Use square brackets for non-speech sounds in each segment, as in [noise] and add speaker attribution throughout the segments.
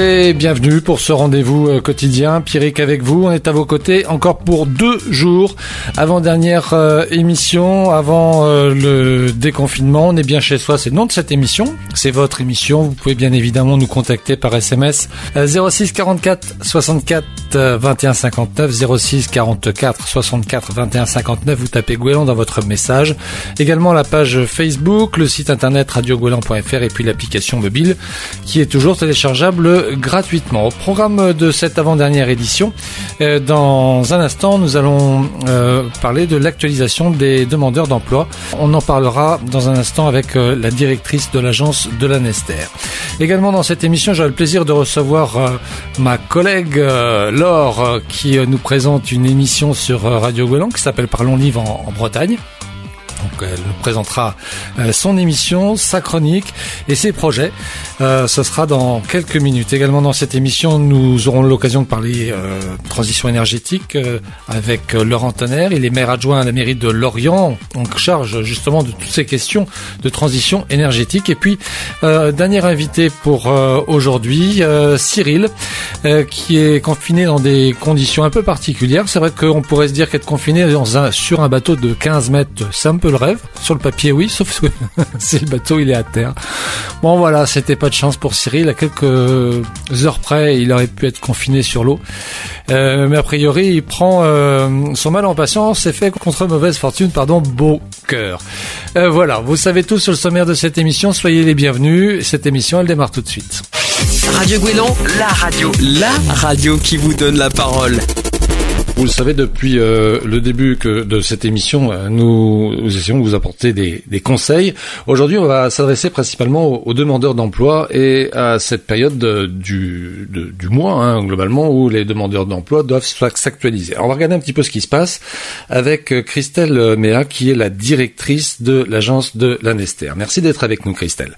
Speaker 1: bienvenue pour ce rendez-vous euh, quotidien. Pierrick avec vous, on est à vos côtés encore pour deux jours avant dernière euh, émission, avant euh, le déconfinement. On est bien chez soi, c'est le nom de cette émission, c'est votre émission. Vous pouvez bien évidemment nous contacter par SMS 06 44 64 21 59 06 44 64 21 59. Vous tapez Gouélan dans votre message. Également la page Facebook, le site internet radiogouélan.fr et puis l'application mobile qui est toujours téléchargeable gratuitement. Au programme de cette avant-dernière édition, euh, dans un instant, nous allons euh, parler de l'actualisation des demandeurs d'emploi. On en parlera dans un instant avec euh, la directrice de l'agence de la Nester. Également dans cette émission, j'aurai le plaisir de recevoir ma collègue Laure qui nous présente une émission sur Radio Golan qui s'appelle Parlons Livre en Bretagne. Donc elle nous présentera euh, son émission, sa chronique et ses projets. Euh, ce sera dans quelques minutes. Également dans cette émission, nous aurons l'occasion de parler euh, transition énergétique euh, avec Laurent Tonner. Il est maire adjoint à la mairie de Lorient, en charge justement de toutes ces questions de transition énergétique. Et puis, dernier invité pour aujourd'hui, Cyril, qui est confiné dans des conditions un peu particulières. C'est vrai qu'on pourrait se dire qu'être confiné dans un, sur un bateau de 15 mètres, c'est un peu le rêve. Sur le papier, oui, sauf que [laughs] si le bateau il est à terre. Bon voilà, c'était pas de chance pour Cyril. À quelques heures près, il aurait pu être confiné sur l'eau. Euh, mais a priori, il prend euh, son mal en patience et fait contre mauvaise fortune, pardon, beau cœur. Euh, voilà, vous savez tout sur le sommaire de cette émission. Soyez les bienvenus. Cette émission, elle démarre tout de suite.
Speaker 2: Radio Guélon, la radio, la radio qui vous donne la parole.
Speaker 1: Vous le savez, depuis euh, le début que de cette émission, euh, nous, essayons de vous apporter des, conseils. Aujourd'hui, on va s'adresser principalement aux, demandeurs d'emploi et à cette période du, du mois, hein, globalement, où les demandeurs d'emploi doivent s'actualiser. On va regarder un petit peu ce qui se passe avec euh, Christelle Méa, qui est la directrice de l'agence de l'Anester. Merci d'être avec nous, Christelle.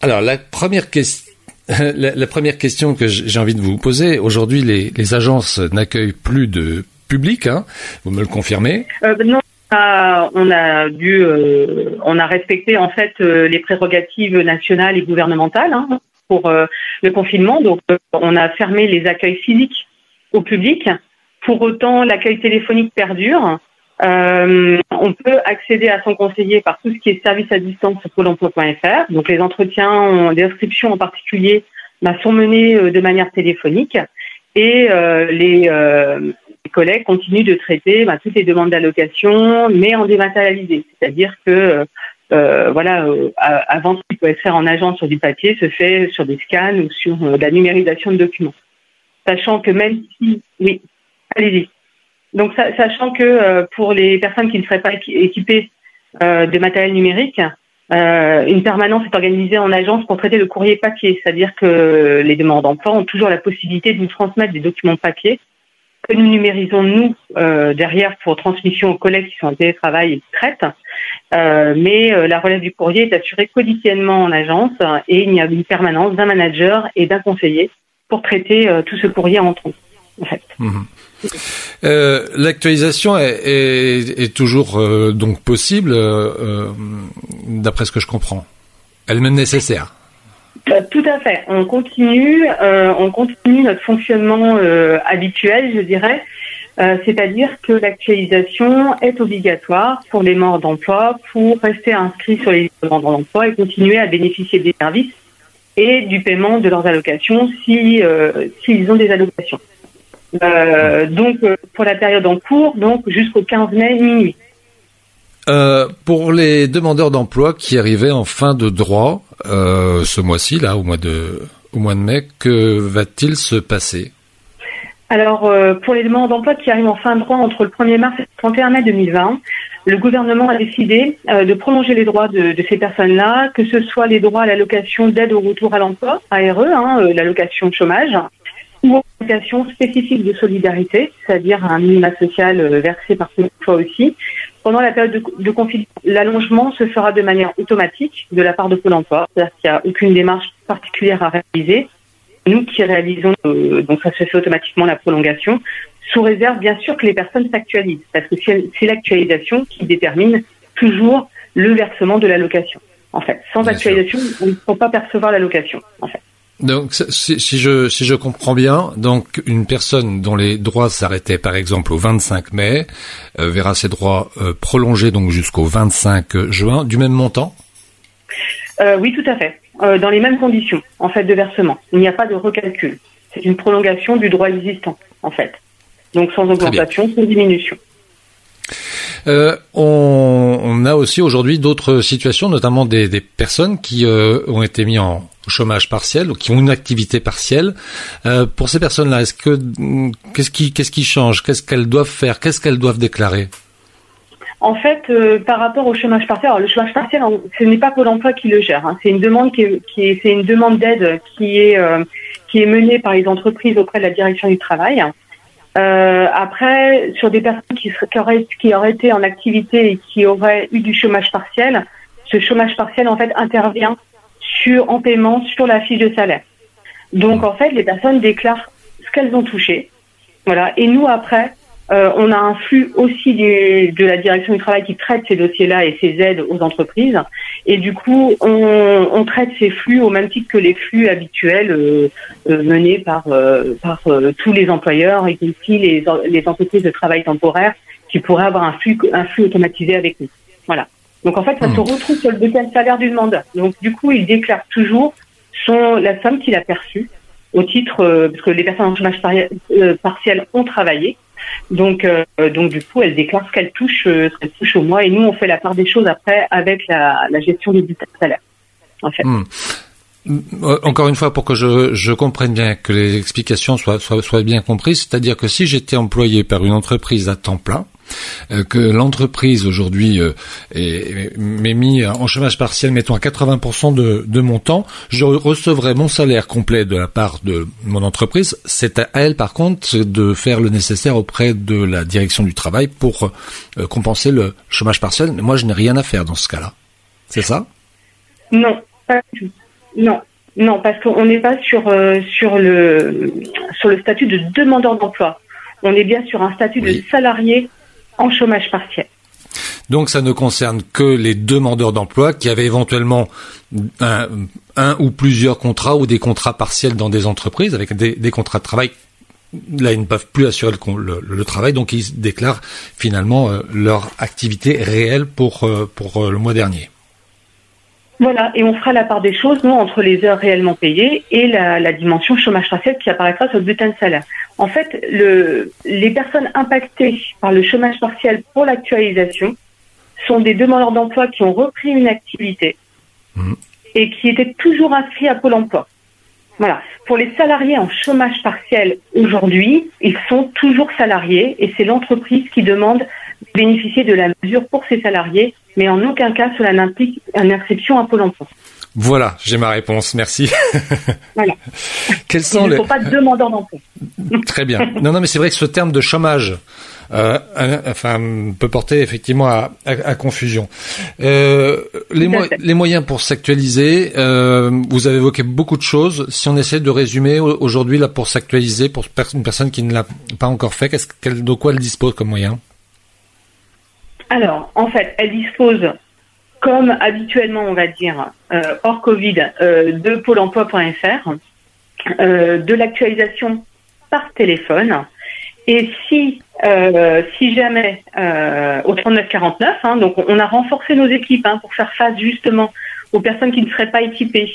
Speaker 1: Alors, la première question [laughs] la, première question que j'ai envie de vous poser, aujourd'hui les, agences n'accueillent plus de public, hein vous me le confirmez?
Speaker 3: Euh, Non, on a dû, euh, on a respecté en fait euh, les prérogatives nationales et gouvernementales hein, pour le confinement, donc on a fermé les accueils physiques au public. Pour autant, l'accueil téléphonique perdure. Euh, on peut accéder à son conseiller par tout ce qui est service à distance sur pôle emploi.fr. Donc les entretiens, les inscriptions en particulier, bah, sont menés euh, de manière téléphonique et euh, les, collègues continuent de traiter bah, toutes les demandes d'allocation, mais en dématérialisé. C'est-à-dire que voilà, avant ce qui pouvait se faire en agence sur du papier se fait sur des scans ou sur la numérisation de documents. Sachant que même si, oui, allez-y. Donc, sachant que euh, pour les personnes qui ne seraient pas équipées euh, de matériel numérique, euh, une permanence est organisée en agence pour traiter le courrier papier, c'est-à-dire que les demandeurs d'emploi ont toujours la possibilité de nous transmettre des documents papier que nous numérisons nous derrière pour transmission aux collègues qui sont en télétravail et qui traitent. mais la relève du courrier est assurée quotidiennement en agence et il y a une permanence d'un manager et d'un conseiller pour traiter tout ce courrier en. En fait.
Speaker 1: Mhm. Euh, l'actualisation est, toujours euh, donc possible, euh, d'après ce que je comprends. Elle est même nécessaire.
Speaker 3: Tout à fait. On continue, on continue notre fonctionnement habituel, je dirais. C'est-à-dire que l'actualisation est obligatoire pour les morts d'emploi pour rester inscrits sur les demandeurs d'emploi et continuer à bénéficier des services et du paiement de leurs allocations si s'ils ont des allocations. Euh, donc euh, pour la période en cours, donc jusqu'au 15 mai minuit.
Speaker 1: Euh, pour les demandeurs d'emploi qui arrivaient en fin de droit ce mois-ci, là, au mois de au mois de mai, que va-t-il se passer?
Speaker 3: Alors pour les demandeurs d'emploi qui arrivent en fin de droit entre le 1er mars et le 31 mai 2020, le gouvernement a décidé de prolonger les droits de, ces personnes-là, que ce soit les droits à l'allocation d'aide au retour à l'emploi, ARE, hein, l'allocation chômage, ou allocation spécifique de solidarité, c'est-à-dire un minima social euh, versé par fois aussi. Pendant la période de, confinement, l'allongement se fera de manière automatique de la part de Pôle emploi, c'est-à-dire qu'il n'y a aucune démarche particulière à réaliser. Nous qui réalisons, euh, donc ça se fait automatiquement la prolongation, sous réserve bien sûr que les personnes s'actualisent, parce que c'est l'actualisation qui détermine toujours le versement de l'allocation. En fait, sans actualisation, on ne peut pas percevoir l'allocation. En fait.
Speaker 1: Donc, si, si, je, si je comprends bien, donc une personne dont les droits s'arrêtaient par exemple au 25 mai euh, verra ses droits euh, prolongés donc jusqu'au 25 juin du même montant?
Speaker 3: Euh, Oui, tout à fait. Dans les mêmes conditions, en fait, de versement. Il n'y a pas de recalcul. C'est une prolongation du droit existant, en fait. Donc sans augmentation, sans diminution.
Speaker 1: Euh, on, a aussi aujourd'hui d'autres situations, notamment des, personnes qui euh, ont été mis en chômage partiel ou qui ont une activité partielle. Euh, pour ces personnes-là, est-ce que qu'est-ce qui qu'est-ce qui change? Qu'est-ce qu'elles doivent faire? Qu'est-ce qu'elles doivent déclarer?
Speaker 3: En fait, par rapport au chômage partiel, alors le chômage partiel, ce n'est pas Pôle Emploi qui le gère. Hein. C'est une demande qui est, une demande d'aide qui est qui est menée par les entreprises auprès de la direction du travail. Euh, après, sur des personnes qui, qui, auraient, qui auraient été en activité et qui auraient eu du chômage partiel, ce chômage partiel en fait intervient sur en paiement sur la fiche de salaire. Donc en fait, les personnes déclarent ce qu'elles ont touché. Voilà. Et nous après, euh, on a un flux aussi du, de la direction du travail qui traite ces dossiers-là et ces aides aux entreprises. Et du coup, on, on, traite ces flux au même titre que les flux habituels euh, euh, menés par, euh, par euh, tous les employeurs et aussi les, les entreprises de travail temporaire qui pourraient avoir un flux, un flux automatisé avec nous. Voilà. Donc en fait, ça mmh. se retrouve sur le bulletin de salaire du demandeur. Donc du coup, il déclare toujours son, la somme qu'il a perçue au titre, parce que les personnes en chômage partiel ont travaillé, donc, euh, donc du coup, elle déclare ce qu'elle touche, euh, ce qu'elle touche au mois, et nous, on fait la part des choses après avec la, gestion du salaire. En fait.
Speaker 1: Hmm. Euh, encore une fois, pour que je, je, comprenne bien, que les explications soient, bien comprises, c'est-à-dire que si j'étais employé par une entreprise à temps plein, que l'entreprise aujourd'hui euh, m'est mis en chômage partiel, mettons à 80% de, de mon temps, je recevrai mon salaire complet de la part de mon entreprise. C'est à elle, par contre, de faire le nécessaire auprès de la direction du travail pour euh, compenser le chômage partiel. Mais moi, je n'ai rien à faire dans ce cas-là. C'est ça?
Speaker 3: Non, pas du tout. Non, non, parce qu'on n'est pas sur euh, sur le sur le statut de demandeur d'emploi. On est bien sur un statut oui. de salarié en chômage partiel.
Speaker 1: Donc ça ne concerne que les demandeurs d'emploi qui avaient éventuellement un, ou plusieurs contrats ou des contrats partiels dans des entreprises avec des, contrats de travail. Là, ils ne peuvent plus assurer le, travail, donc ils déclarent finalement euh, leur activité réelle pour, euh, euh, le mois dernier.
Speaker 3: Voilà, et on fera la part des choses, nous, entre les heures réellement payées et la, la dimension chômage partiel qui apparaîtra sur le bulletin de salaire. En fait, le, les personnes impactées par le chômage partiel pour l'actualisation sont des demandeurs d'emploi qui ont repris une activité mmh. et qui étaient toujours inscrits à Pôle emploi. Voilà. Pour les salariés en chômage partiel aujourd'hui, ils sont toujours salariés et c'est l'entreprise qui demande de bénéficier de la mesure pour ses salariés, mais en aucun cas cela n'implique une inscription à Pôle emploi.
Speaker 1: Voilà, j'ai ma réponse, merci. [laughs]
Speaker 3: Voilà. [laughs]
Speaker 1: Quels sont
Speaker 3: Il ne faut pas de demandeur d'emploi. [laughs]
Speaker 1: Très bien. Non, non, mais c'est vrai que ce terme de chômage, euh, enfin, peut porter effectivement à, à, à confusion. Euh, les, mo les, moyens pour s'actualiser, euh, vous avez évoqué beaucoup de choses. Si on essaie de résumer aujourd'hui là pour s'actualiser, pour une personne qui ne l'a pas encore fait, qu'est-ce qu'elle, de quoi elle dispose comme moyen
Speaker 3: Alors, en fait, elle dispose comme habituellement, on va dire, euh, hors Covid, euh, de pôle emploi.fr, euh, de l'actualisation par téléphone. Et si, si jamais au 3949, hein, donc on a renforcé nos équipes hein, pour faire face justement aux personnes qui ne seraient pas équipées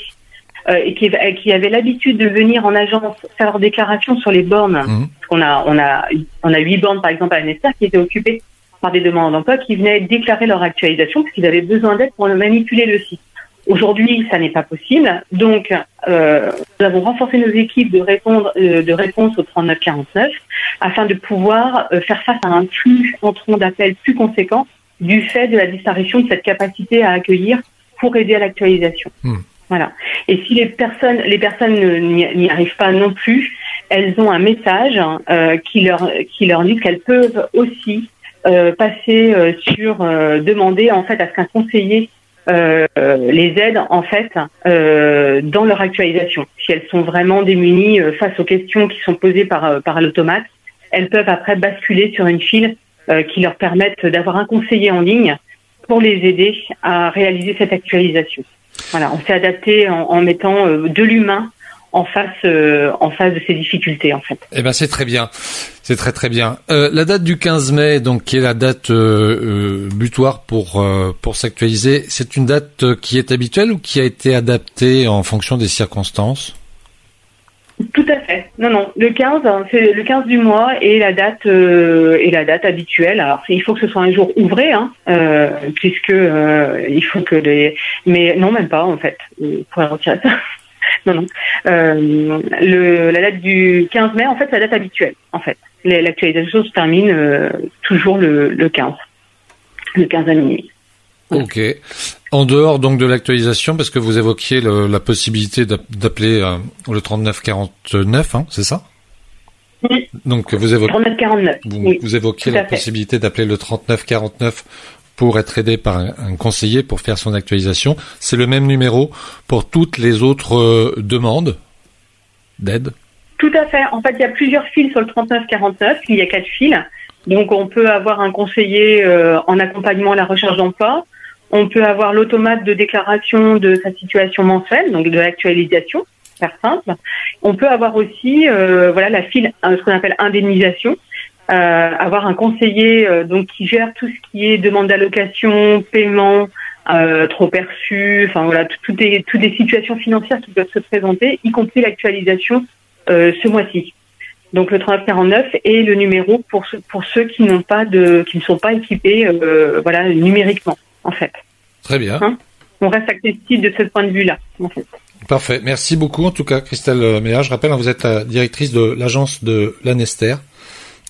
Speaker 3: et qui, qui avaient l'habitude de venir en agence faire leur déclaration sur les bornes. Mmh. On a, on a, on a huit bornes par exemple à l'ANESTER qui étaient occupées par des demandes d'emploi qui venaient déclarer leur actualisation parce qu'ils avaient besoin d'aide pour manipuler le site. Aujourd'hui, ça n'est pas possible. Donc, euh, nous avons renforcé nos équipes de, répondre, euh, de réponse au 3949 afin de pouvoir euh, faire face à un flux entrant d'appels plus conséquent du fait de la disparition de cette capacité à accueillir pour aider à l'actualisation. Mmh. Voilà. Et si les personnes, les personnes n'y arrivent pas non plus, elles ont un message euh, qui leur qui leur dit qu'elles peuvent aussi euh, passer euh, sur euh, demander en fait à ce qu'un conseiller les aide en fait dans leur actualisation. Si elles sont vraiment démunies face aux questions qui sont posées par par l'automate, elles peuvent après basculer sur une file qui leur permette d'avoir un conseiller en ligne pour les aider à réaliser cette actualisation. Voilà, on s'est adapté en, en mettant de l'humain en face en face de ces difficultés en fait.
Speaker 1: Eh ben c'est très bien, c'est très très bien. la date du 15 mai, donc qui est la date butoir pour pour s'actualiser, c'est une date qui est habituelle ou qui a été adaptée en fonction des circonstances?
Speaker 3: Tout à fait. Non, non. Le 15, hein, c'est le 15 du mois et la date euh, et la date habituelle. Alors, il faut que ce soit un jour ouvré, hein, euh, puisque euh, il faut que les. Mais non, même pas en fait. Pourrait retirer ça. Non, non. le, la date du 15 mai, en fait, c'est la date habituelle. En fait, l'actualisation se termine toujours le, le 15, le 15 à minuit.
Speaker 1: Ok. En dehors donc de l'actualisation, parce que vous évoquiez la possibilité d'appeler euh, le 3949, hein, c'est ça?
Speaker 3: Oui.
Speaker 1: Donc vous évoquez,
Speaker 3: 3949.
Speaker 1: Vous, vous évoquiez la possibilité d'appeler le 3949 pour être aidé par un, conseiller pour faire son actualisation. C'est le même numéro pour toutes les autres euh, demandes d'aide
Speaker 3: Tout à fait. En fait, il y a plusieurs fils sur le 3949. Il y a quatre fils. Donc on peut avoir un conseiller euh, en accompagnement à la recherche d'emploi on peut avoir l'automate de déclaration de sa situation mensuelle, donc de l'actualisation, faire simple. On peut avoir aussi, euh, voilà, la file, ce qu'on appelle indemnisation, avoir un conseiller donc qui gère tout ce qui est demande d'allocation, paiement, trop perçu, enfin voilà, toutes des situations financières qui peuvent se présenter, y compris l'actualisation ce mois-ci. Donc le 3949 est le numéro pour ceux, pour ceux qui n'ont pas de qui ne sont pas équipés voilà numériquement en fait.
Speaker 1: Très bien. Hein?
Speaker 3: On reste accessible de ce point de vue-là, en fait.
Speaker 1: Parfait. Merci beaucoup, en tout cas, Christelle Méa. Je rappelle, hein, vous êtes la directrice de l'agence de l'Anester.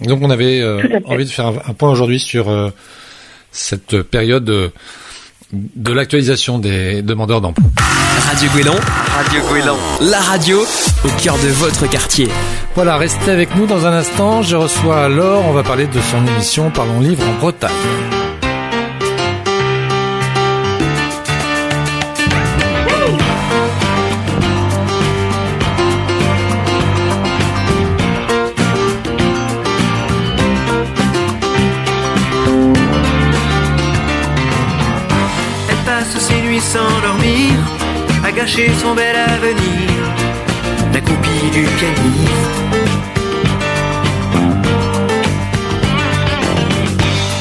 Speaker 1: Donc, on avait euh, envie de faire un, point aujourd'hui sur euh, cette période de, l'actualisation des demandeurs d'emploi.
Speaker 2: Radio Guélan, Radio Guélan, la radio au cœur de votre quartier.
Speaker 1: Voilà, restez avec nous dans un instant. Je reçois Laure. On va parler de son émission Parlons Livre en Bretagne.
Speaker 4: Gâché son bel avenir, la copie du pianiste.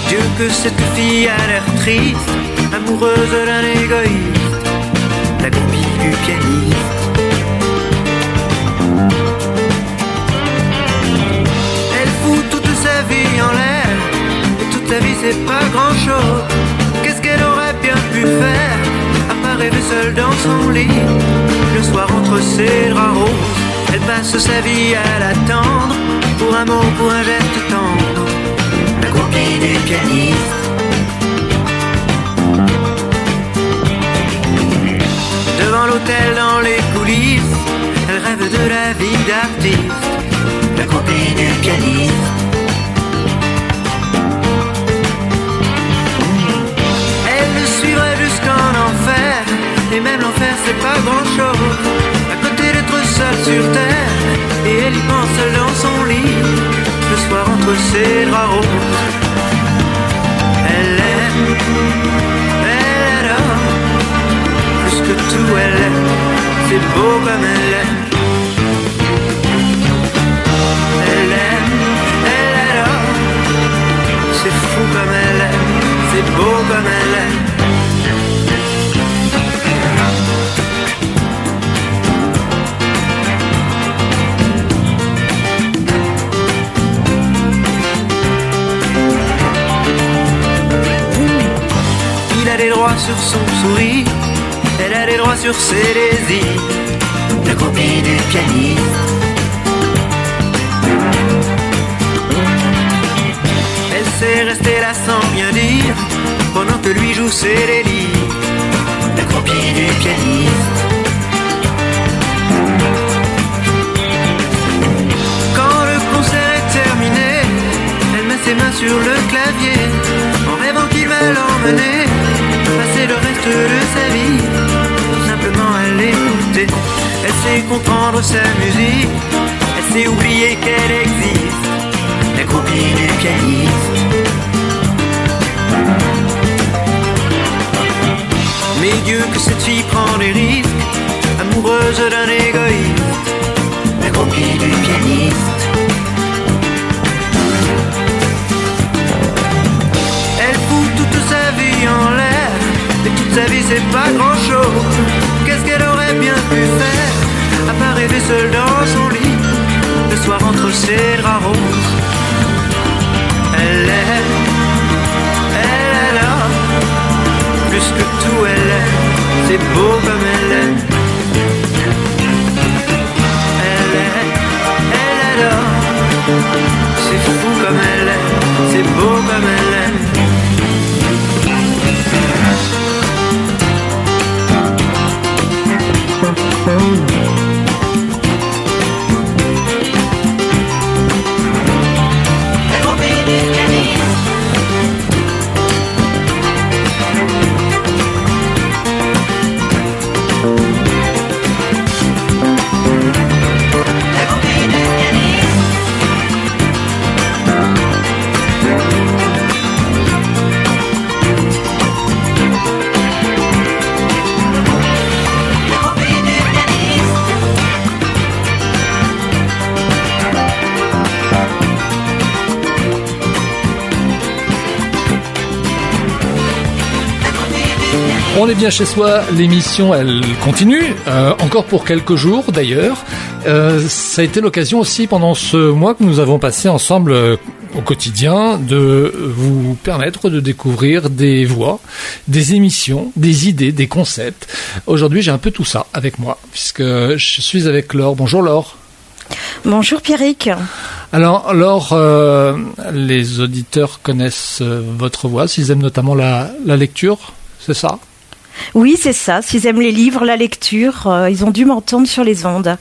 Speaker 4: Dieu que cette fille a l'air triste, amoureuse d'un égoïste, la copie du pianiste. Elle fout toute sa vie en l'air, et toute sa vie c'est pas grand chose. Qu'est-ce qu'elle aurait bien pu faire? Rêver seule dans son lit. Le soir entre ses draps roses, elle passe sa vie à l'attendre. Pour un mot, pour un geste tendre. La copie du pianiste. Devant l'hôtel, dans les coulisses, elle rêve de la vie d'artiste. La copie du pianiste. Et soir entre ses sur son sourire, elle a les droits sur ses désirs, la copie du pianiste. Elle sait rester là sans bien dire, pendant que lui joue ses délires, la copie du pianiste. Mains sur le clavier, en rêvant qu'il va l'emmener passer le reste de sa vie simplement à l'écouter. Elle sait comprendre sa musique, elle sait oublier qu'elle existe. La copie du pianiste. Mais Dieu que cette fille prend des risques, amoureuse d'un égoïste. en l'air. Et toute sa vie c'est pas grand chose Qu'est-ce qu'elle aurait bien pu faire? À part rêver seule dans son lit. Le soir entre ses draps roses Elle aime Elle est là. Plus que tout elle est. C'est beau.
Speaker 1: Bien chez soi, l'émission elle continue, euh, encore pour quelques jours d'ailleurs. Euh, ça a été l'occasion aussi pendant ce mois que nous avons passé ensemble euh, au quotidien de vous permettre de découvrir des voix, des émissions, des idées, des concepts. Aujourd'hui j'ai un peu tout ça avec moi puisque je suis avec Laure. Bonjour Laure.
Speaker 5: Bonjour Pierrick.
Speaker 1: Alors, Laure, euh, les auditeurs connaissent votre voix, s'ils aiment notamment la, la lecture, c'est ça?
Speaker 5: Oui, c'est ça. S'ils aiment les livres, la lecture, euh, ils ont dû m'entendre sur les ondes.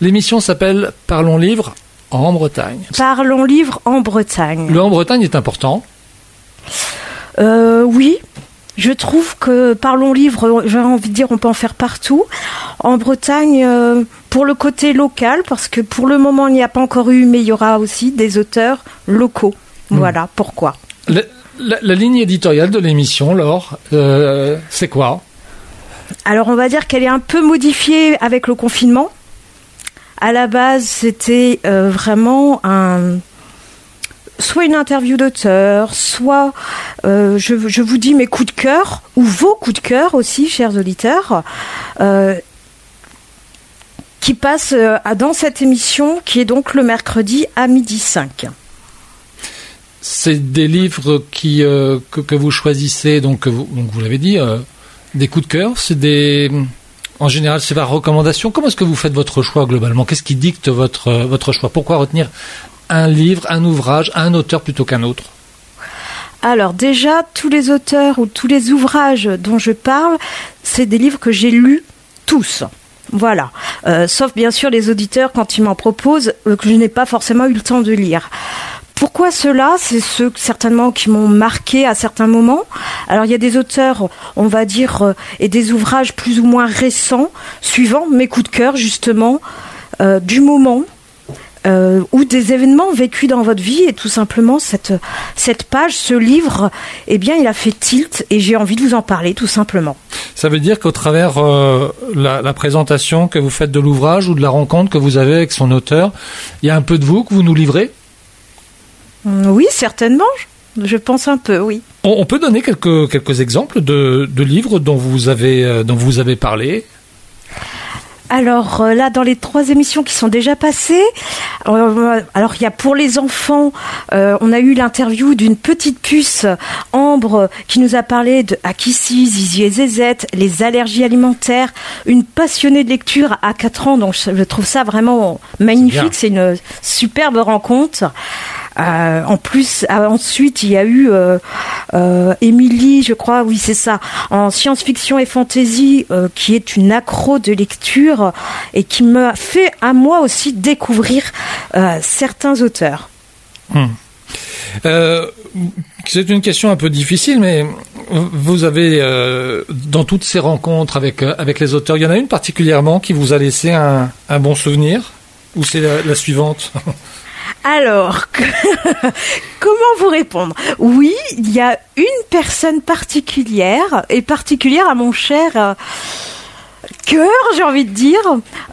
Speaker 1: L'émission s'appelle Parlons livre en Bretagne.
Speaker 5: Parlons livre en Bretagne.
Speaker 1: Le en Bretagne est important.
Speaker 5: Euh, oui, je trouve que Parlons livre, j'ai envie de dire, on peut en faire partout. En Bretagne, euh, pour le côté local, parce que pour le moment, il n'y a pas encore eu, mais il y aura aussi des auteurs locaux. Voilà pourquoi?
Speaker 1: La- ligne éditoriale de l'émission, Laure, euh, c'est quoi?
Speaker 5: Alors on va dire qu'elle est un peu modifiée avec le confinement. À la base, c'était euh, vraiment soit une interview d'auteur, soit euh, je, vous dis mes coups de cœur ou vos coups de cœur aussi, chers auditeurs, qui passent dans cette émission qui est donc le mercredi à midi 5.
Speaker 1: C'est des livres euh, que, vous choisissez, donc, vous, l'avez dit, euh, des coups de cœur, c'est des... En général, c'est par recommandation. Comment est-ce que vous faites votre choix globalement? Qu'est-ce qui dicte votre, euh, votre choix? Pourquoi retenir un livre, un ouvrage, un auteur plutôt qu'un autre?
Speaker 5: Alors déjà, tous les auteurs ou tous les ouvrages dont je parle, c'est des livres que j'ai lus tous. Voilà. Sauf bien sûr les auditeurs quand ils m'en proposent que je n'ai pas forcément eu le temps de lire. Pourquoi cela? C'est ceux certainement qui m'ont marqué à certains moments. Alors il y a des auteurs, on va dire, euh, et des ouvrages plus ou moins récents, suivant mes coups de cœur justement euh, du moment euh, ou des événements vécus dans votre vie et tout simplement cette cette page, ce livre, eh bien il a fait tilt et j'ai envie de vous en parler tout simplement.
Speaker 1: Ça veut dire qu'au travers la, présentation que vous faites de l'ouvrage ou de la rencontre que vous avez avec son auteur, il y a un peu de vous que vous nous livrez?
Speaker 5: Oui, certainement. je- pense un peu, oui.
Speaker 1: on, on peut donner quelques, quelques exemples de, de livres dont vous avez, euh, dont vous avez parlé?
Speaker 5: Alors euh, là, dans les trois émissions qui sont déjà passées, euh, alors il y a pour les enfants, euh, on a eu l'interview d'une petite puce Ambre qui nous a parlé de Akissi, Zizi et Zezette, les allergies alimentaires, une passionnée de lecture à 4 ans, donc je trouve ça vraiment magnifique, c'est une superbe rencontre. Euh, en plus, euh, ensuite, il y a eu euh, Émilie, je crois, oui, c'est ça, en science-fiction et fantasy, qui est une accro de lecture et qui m'a fait à moi aussi découvrir certains auteurs.
Speaker 1: Euh, c'est une question un peu difficile, mais vous avez, dans toutes ces rencontres avec, avec les auteurs, il y en a une particulièrement qui vous a laissé un, bon souvenir? Ou c'est la suivante? [laughs]
Speaker 5: Alors, [laughs] comment vous répondre? Oui, il y a une personne particulière, et particulière à mon cher euh, cœur, j'ai envie de dire,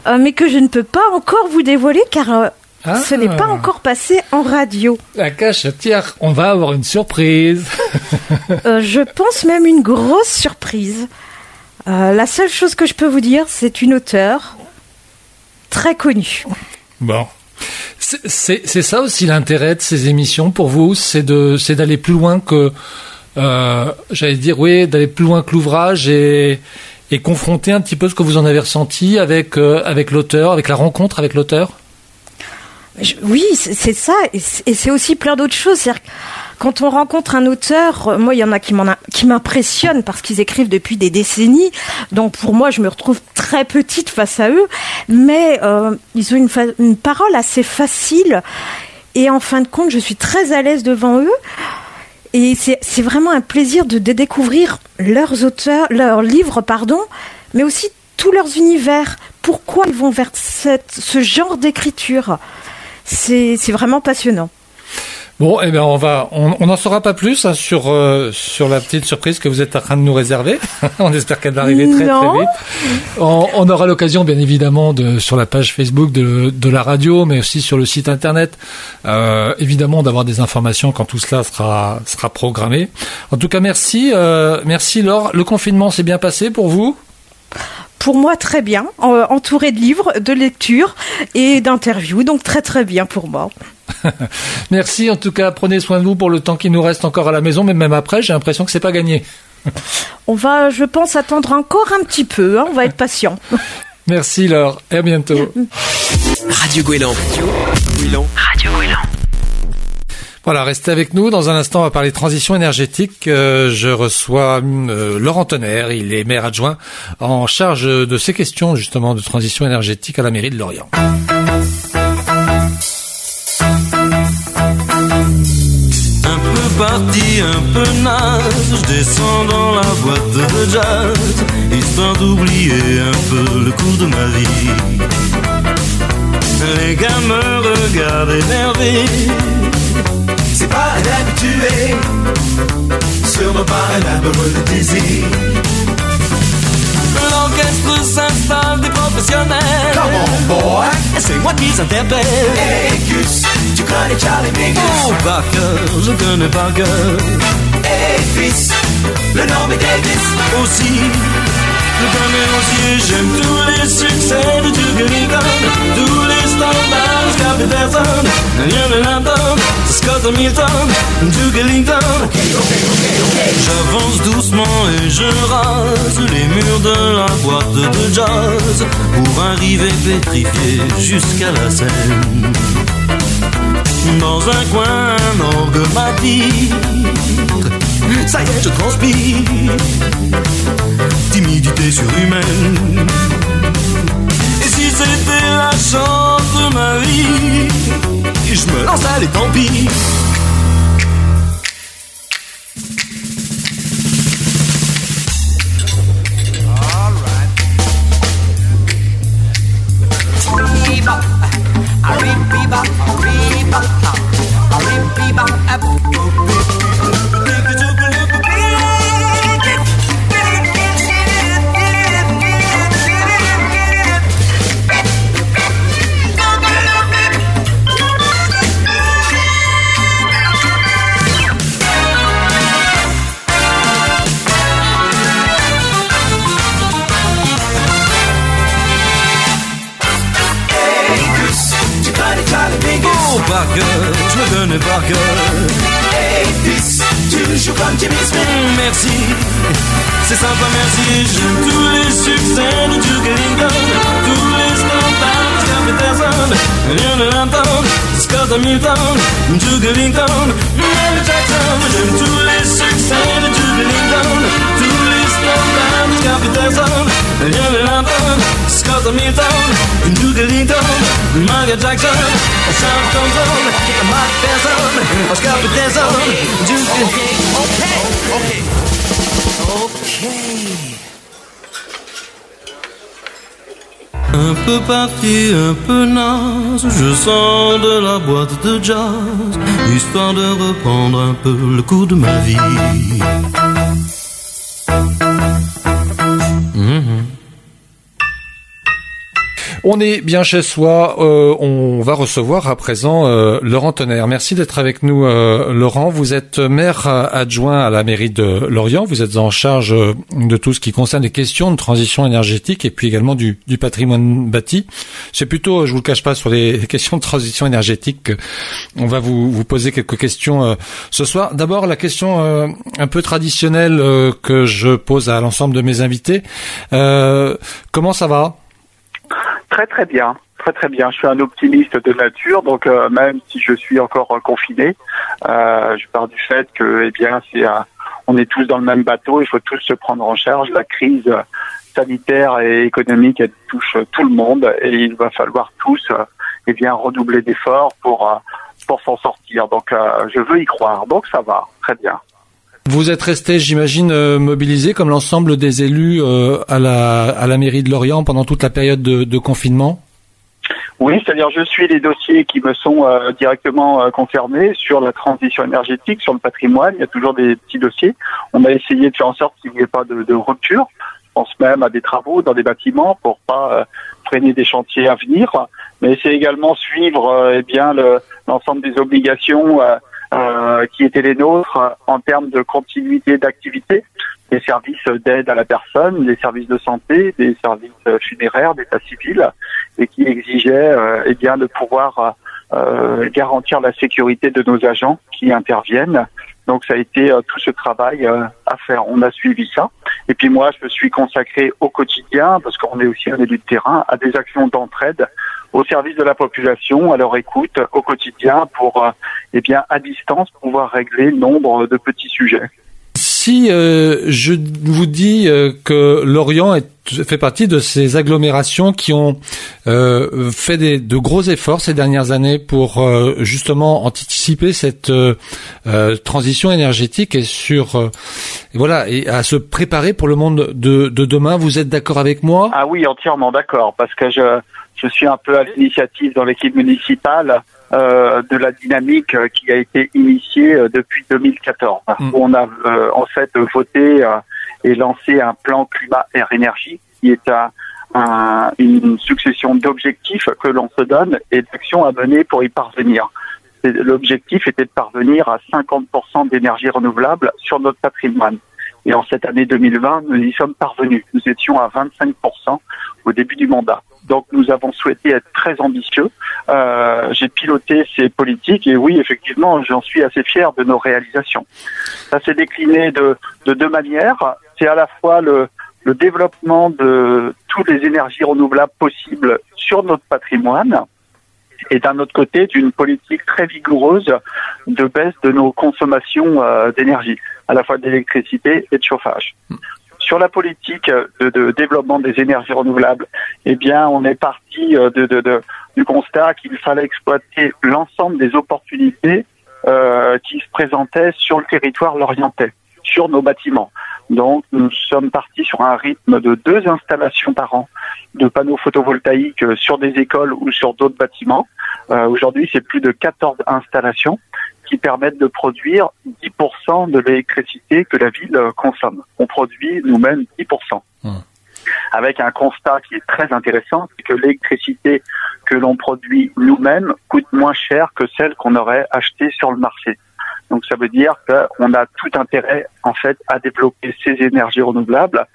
Speaker 5: euh, mais que je ne peux pas encore vous dévoiler car euh,
Speaker 1: Ah.
Speaker 5: ce n'est pas encore passé en radio.
Speaker 1: La cachetière, on va avoir une surprise. [laughs]
Speaker 5: Je pense même une grosse surprise. La seule chose que je peux vous dire, c'est une auteure très connue.
Speaker 1: Bon. C'est- ça aussi l'intérêt de ces émissions pour vous, c'est d'aller plus loin que euh, j'allais dire oui d'aller plus loin que l'ouvrage et confronter un petit peu ce que vous en avez ressenti avec euh, avec l'auteur, avec la rencontre avec l'auteur?
Speaker 5: Oui, c'est ça, et c'est aussi plein d'autres choses. Quand on rencontre un auteur, euh, moi, il y en a qui m'impressionnent parce qu'ils écrivent depuis des décennies. Donc pour moi, je me retrouve très petite face à eux, mais euh, ils ont une, parole assez facile. Et en fin de compte, je suis très à l'aise devant eux. Et c'est vraiment un plaisir de, découvrir leurs auteurs, leurs livres, pardon, mais aussi tous leurs univers. Pourquoi ils vont vers ce genre d'écriture? C'est vraiment passionnant.
Speaker 1: Bon, eh bien, on va, on n'en saura pas plus hein, sur euh, sur la petite surprise que vous êtes en train de nous réserver. [laughs] on espère qu'elle va arriver très
Speaker 5: Non.
Speaker 1: très vite. On, on aura l'occasion, bien évidemment, de sur la page Facebook de, de la radio, mais aussi sur le site internet, euh, évidemment, d'avoir des informations quand tout cela sera sera programmé. En tout cas, merci, euh, merci Laure. Le confinement s'est bien passé pour vous?
Speaker 5: Pour moi, très bien, entouré de livres, de lectures et d'interviews, donc très très bien pour moi. [laughs]
Speaker 1: Merci. En tout cas, prenez soin de vous pour le temps qui nous reste encore à la maison, mais même après, j'ai l'impression que c'est pas gagné.
Speaker 5: On va, je pense, attendre encore un petit peu, hein, on va être patient. [laughs]
Speaker 1: Merci Laure. Et à bientôt. [laughs]
Speaker 2: Radio Gouélan. Radio Gouélan.
Speaker 1: Voilà, restez avec nous. Dans un instant, on va parler transition énergétique. Euh, je reçois euh, Laurent Tonnerre, il est maire adjoint en charge de ces questions justement de transition énergétique à la mairie de Lorient.
Speaker 6: Parti, un peu naze, je descends dans la boîte de jazz, histoire d'oublier un peu le cours de ma vie. Les gars me regardent énervés. C'est pas un habitué, sûrement pas un amoureux de désir. L'orchestre s'installe des professionnels? Come on, boy. C'est moi qui s'interpelle. Hey, Gus, tu connais Charlie Mingus? Oh, par cœur, je connais par cœur. Hey, fils, le nom est Davis. Aussi, j'aime tous les succès de Duke. Tous les standards jusqu'à Peterson. De l'entendre, Scott Hamilton, Duke. J'avance doucement et je rase les murs de la boîte de jazz pour arriver pétrifié jusqu'à la scène. Dans un coin, un orgue Ça y est, je transpire. Surhumaine. Et si c'était la chance de ma vie, je me lance, allez, tant pis. Duke Ellington. Michael Jackson. J'aime tous les succès de Duke Ellington. Tous les standards, Scott Peterson. Rien de l'entendre, Scott Hamilton, Duke Ellington. Michael Jackson. Sean Thompson, Mark Peterson, Scott Peterson, Duke Okay, okay, okay. Peu parti, un peu naze, je sors de la boîte de jazz, histoire de reprendre un peu le cours de ma vie.
Speaker 1: On est bien chez soi. Euh, on va recevoir à présent euh, Laurent Tonnerre. Merci d'être avec nous, euh, Laurent. Vous êtes maire adjoint à la mairie de Lorient. Vous êtes en charge de tout ce qui concerne les questions de transition énergétique et puis également du, patrimoine bâti. C'est plutôt, je vous le cache pas, sur les [laughs] questions de transition énergétique qu'on va vous, vous poser quelques questions ce soir. D'abord, la question un peu traditionnelle que je pose à l'ensemble de mes invités. comment ça va?
Speaker 7: Très très bien, très très bien. Je suis un optimiste de nature, donc euh, même si je suis encore euh, confiné, euh, je pars du fait que, eh bien, c'est, on est tous dans le même bateau. Il faut tous se prendre en charge. La crise sanitaire et économique elle touche tout le monde, et il va falloir tous, eh bien, redoubler d'efforts pour pour s'en sortir. Donc, je veux y croire. Donc, ça va, très bien.
Speaker 1: Vous êtes resté, j'imagine, euh, mobilisé comme l'ensemble des élus euh, à, la, à la mairie de Lorient pendant toute la période de, de confinement?
Speaker 7: Oui, c'est-à-dire je suis les dossiers qui me sont euh, directement concernés sur la transition énergétique, sur le patrimoine. Il y a toujours des petits dossiers. On a essayé de faire en sorte qu'il n'y ait pas de, de, rupture. Je pense même à des travaux dans des bâtiments pour pas freiner des chantiers à venir. Mais c'est également suivre eh bien l'ensemble des obligations euh, qui étaient les nôtres en termes de continuité d'activité, des services d'aide à la personne, des services de santé, des services funéraires, d'état civil, et qui exigeaient euh, eh bien de pouvoir euh, garantir la sécurité de nos agents qui interviennent. Donc ça a été euh, tout ce travail à faire. On a suivi ça. Et puis moi, je me suis consacré au quotidien, parce qu'on est aussi un élu de terrain, à des actions d'entraide au service de la population, à leur écoute au quotidien pour, euh, eh bien, à distance, pouvoir régler nombre de petits sujets.
Speaker 1: Si euh, je vous dis euh, que Lorient est, fait partie de ces agglomérations qui ont euh, fait des, de gros efforts ces dernières années pour euh, justement anticiper cette transition énergétique et sur voilà et à se préparer pour le monde de, de demain, vous êtes d'accord avec moi?
Speaker 7: Ah oui, entièrement d'accord, parce que je je suis un peu à l'initiative dans l'équipe municipale euh, de la dynamique euh, qui a été initiée euh, depuis 2014. Mm. on a euh, en fait voté et lancé un plan climat-air-énergie qui est un, un, une succession d'objectifs que l'on se donne et d'actions à mener pour y parvenir. L'objectif était de parvenir à 50% d'énergie renouvelable sur notre patrimoine. Et en cette année 2020, nous y sommes parvenus. Nous étions à 25% au début du mandat. Donc nous avons souhaité être très ambitieux. Euh, J'ai piloté ces politiques et oui, effectivement, j'en suis assez fier de nos réalisations. Ça s'est décliné de, de deux manières. C'est à la fois le, le développement de toutes les énergies renouvelables possibles sur notre patrimoine et d'un autre côté d'une politique très vigoureuse de baisse de nos consommations euh, d'énergie, à la fois d'électricité et de chauffage. Sur la politique de, développement des énergies renouvelables, eh bien, on est parti euh, du constat qu'il fallait exploiter l'ensemble des opportunités euh, qui se présentaient sur le territoire lorientais, sur nos bâtiments. Donc, nous sommes partis sur un rythme de deux installations par an de panneaux photovoltaïques sur des écoles ou sur d'autres bâtiments. Euh, Aujourd'hui, c'est plus de 14 installations qui permettent de produire 10% de l'électricité que la ville consomme. On produit nous-mêmes 10%. Mmh. Avec un constat qui est très intéressant, c'est que l'électricité que l'on produit nous-mêmes coûte moins cher que celle qu'on aurait achetée sur le marché. Donc ça veut dire qu'on a tout intérêt en fait à développer ces énergies renouvelables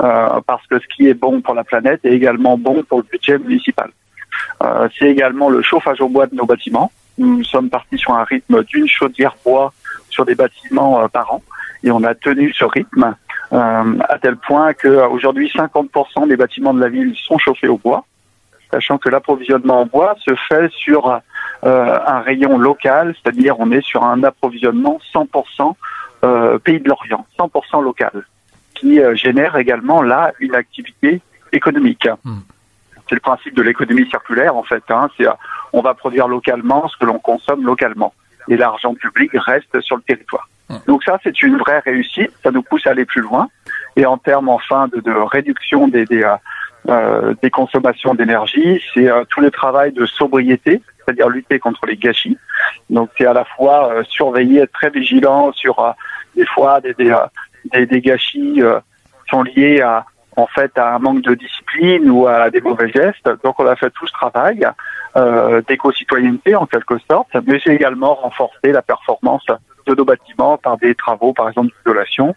Speaker 7: euh, parce que ce qui est bon pour la planète est également bon pour le budget municipal. Euh, c'est également le chauffage au bois de nos bâtiments. Nous sommes partis sur un rythme d'une chaudière bois sur des bâtiments euh, par an et on a tenu ce rythme euh, à tel point qu'aujourd'hui 50% des bâtiments de la ville sont chauffés au bois, sachant que l'approvisionnement en bois se fait sur euh, un rayon local, c'est-à-dire on est sur un approvisionnement 100% euh, pays de l'Orient, 100% local, qui euh, génère également là une activité économique. Hmm. C'est le principe de l'économie circulaire en fait. Hein, c'est on va produire localement ce que l'on consomme localement et l'argent public reste sur le territoire. Donc ça, c'est une vraie réussite. Ça nous pousse à aller plus loin. Et en termes enfin de, de réduction des, des, euh, des consommations d'énergie, c'est euh, tout le travail de sobriété, c'est-à-dire lutter contre les gâchis. Donc c'est à la fois euh, surveiller, être très vigilant sur euh, des fois des, des, des, des gâchis sont liés à en fait à un manque de discipline ou à des mauvais gestes. Donc on a fait tout ce travail euh, d'éco-citoyenneté en quelque sorte, mais j'ai également renforcé la performance de nos bâtiments par des travaux, par exemple d'isolation,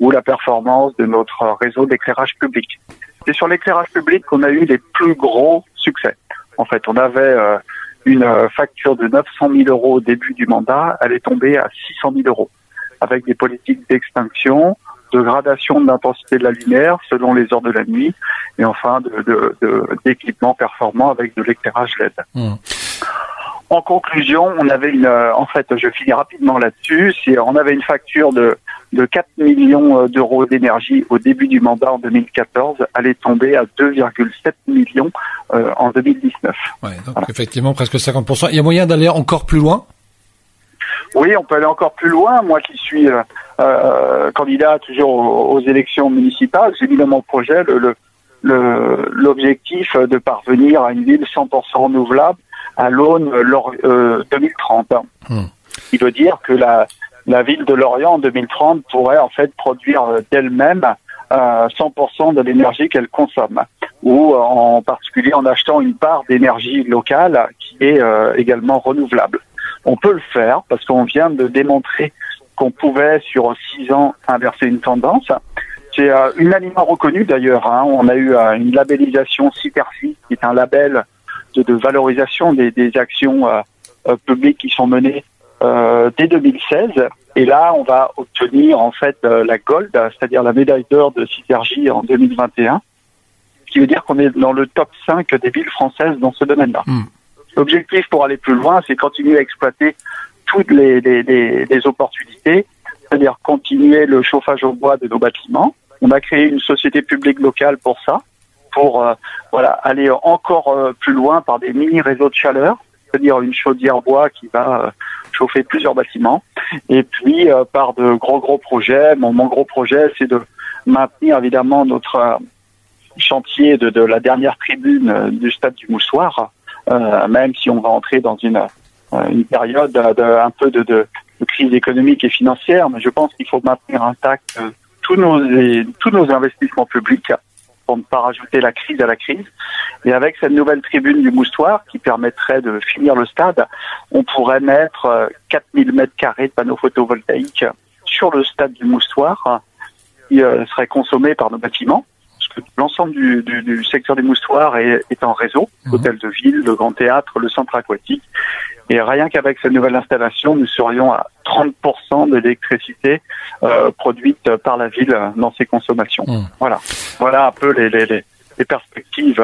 Speaker 7: ou la performance de notre réseau d'éclairage public. C'est sur l'éclairage public qu'on a eu les plus gros succès. En fait, on avait euh, une facture de 900 000 euros au début du mandat, elle est tombée à 600 000 euros, avec des politiques d'extinction, de gradation de l'intensité de la lumière selon les heures de la nuit, et enfin d'équipements de, performants avec de l'éclairage LED. Hmm. En conclusion, on avait une, euh, en fait, je finis rapidement là-dessus, on avait une facture de, de 4 millions euh, d'euros d'énergie au début du mandat en 2014, elle est tombée à 2,7 millions euh, en 2019.
Speaker 1: Ouais, donc effectivement presque 50%. Il y a moyen d'aller encore plus loin?
Speaker 7: Oui, on peut aller encore plus loin. Moi qui suis euh, euh candidat toujours aux, élections municipales, j'ai mis dans mon projet le, l'objectif de parvenir à une ville 100% renouvelable à l'aune euh, 2030. Hmm. Il veut dire que la, la ville de Lorient en 2030 pourrait en fait produire d'elle-même euh, 100% de l'énergie qu'elle consomme, ou en particulier en achetant une part d'énergie locale qui est euh, également renouvelable. On peut le faire parce qu'on vient de démontrer qu'on pouvait sur six ans inverser une tendance. C'est euh, unanimement reconnu d'ailleurs. Hein. On a eu euh, une labellisation CITERFI, qui est un label de, valorisation des, actions euh, euh, publiques qui sont menées dès 2016. Et là, on va obtenir en fait la Gold, c'est-à-dire la médaille d'or de Citergy en 2021, ce qui veut dire qu'on est dans le top 5 des villes françaises dans ce domaine-là. Hmm. L'objectif pour aller plus loin, c'est continuer à exploiter toutes les, les, les, opportunités, c'est-à-dire continuer le chauffage au bois de nos bâtiments. On a créé une société publique locale pour ça, pour euh, voilà aller encore euh, plus loin par des mini réseaux de chaleur, c'est-à-dire une chaudière bois qui va euh, chauffer plusieurs bâtiments, et puis par de gros gros projets. Mon, mon gros projet, c'est de maintenir évidemment notre chantier de, de la dernière tribune du stade du Moussoir, euh, même si on va entrer dans une, euh, une période de, un peu de, de, crise économique et financière, mais je pense qu'il faut maintenir intact euh, tous nos, tous nos investissements publics pour ne pas rajouter la crise à la crise. Et avec cette nouvelle tribune du Moustoir qui permettrait de finir le stade, on pourrait mettre 4000 mètres carrés de panneaux photovoltaïques sur le stade du Moustoir qui serait consommé par nos bâtiments l'ensemble du, du, du, secteur des moustoirs est, est en réseau, mhm. l'hôtel de ville, le grand théâtre, le centre aquatique. Et rien qu'avec cette nouvelle installation, nous serions à 30% de l'électricité euh, produite par la ville dans ses consommations. Mhm. Voilà, voilà un peu les, les, les perspectives.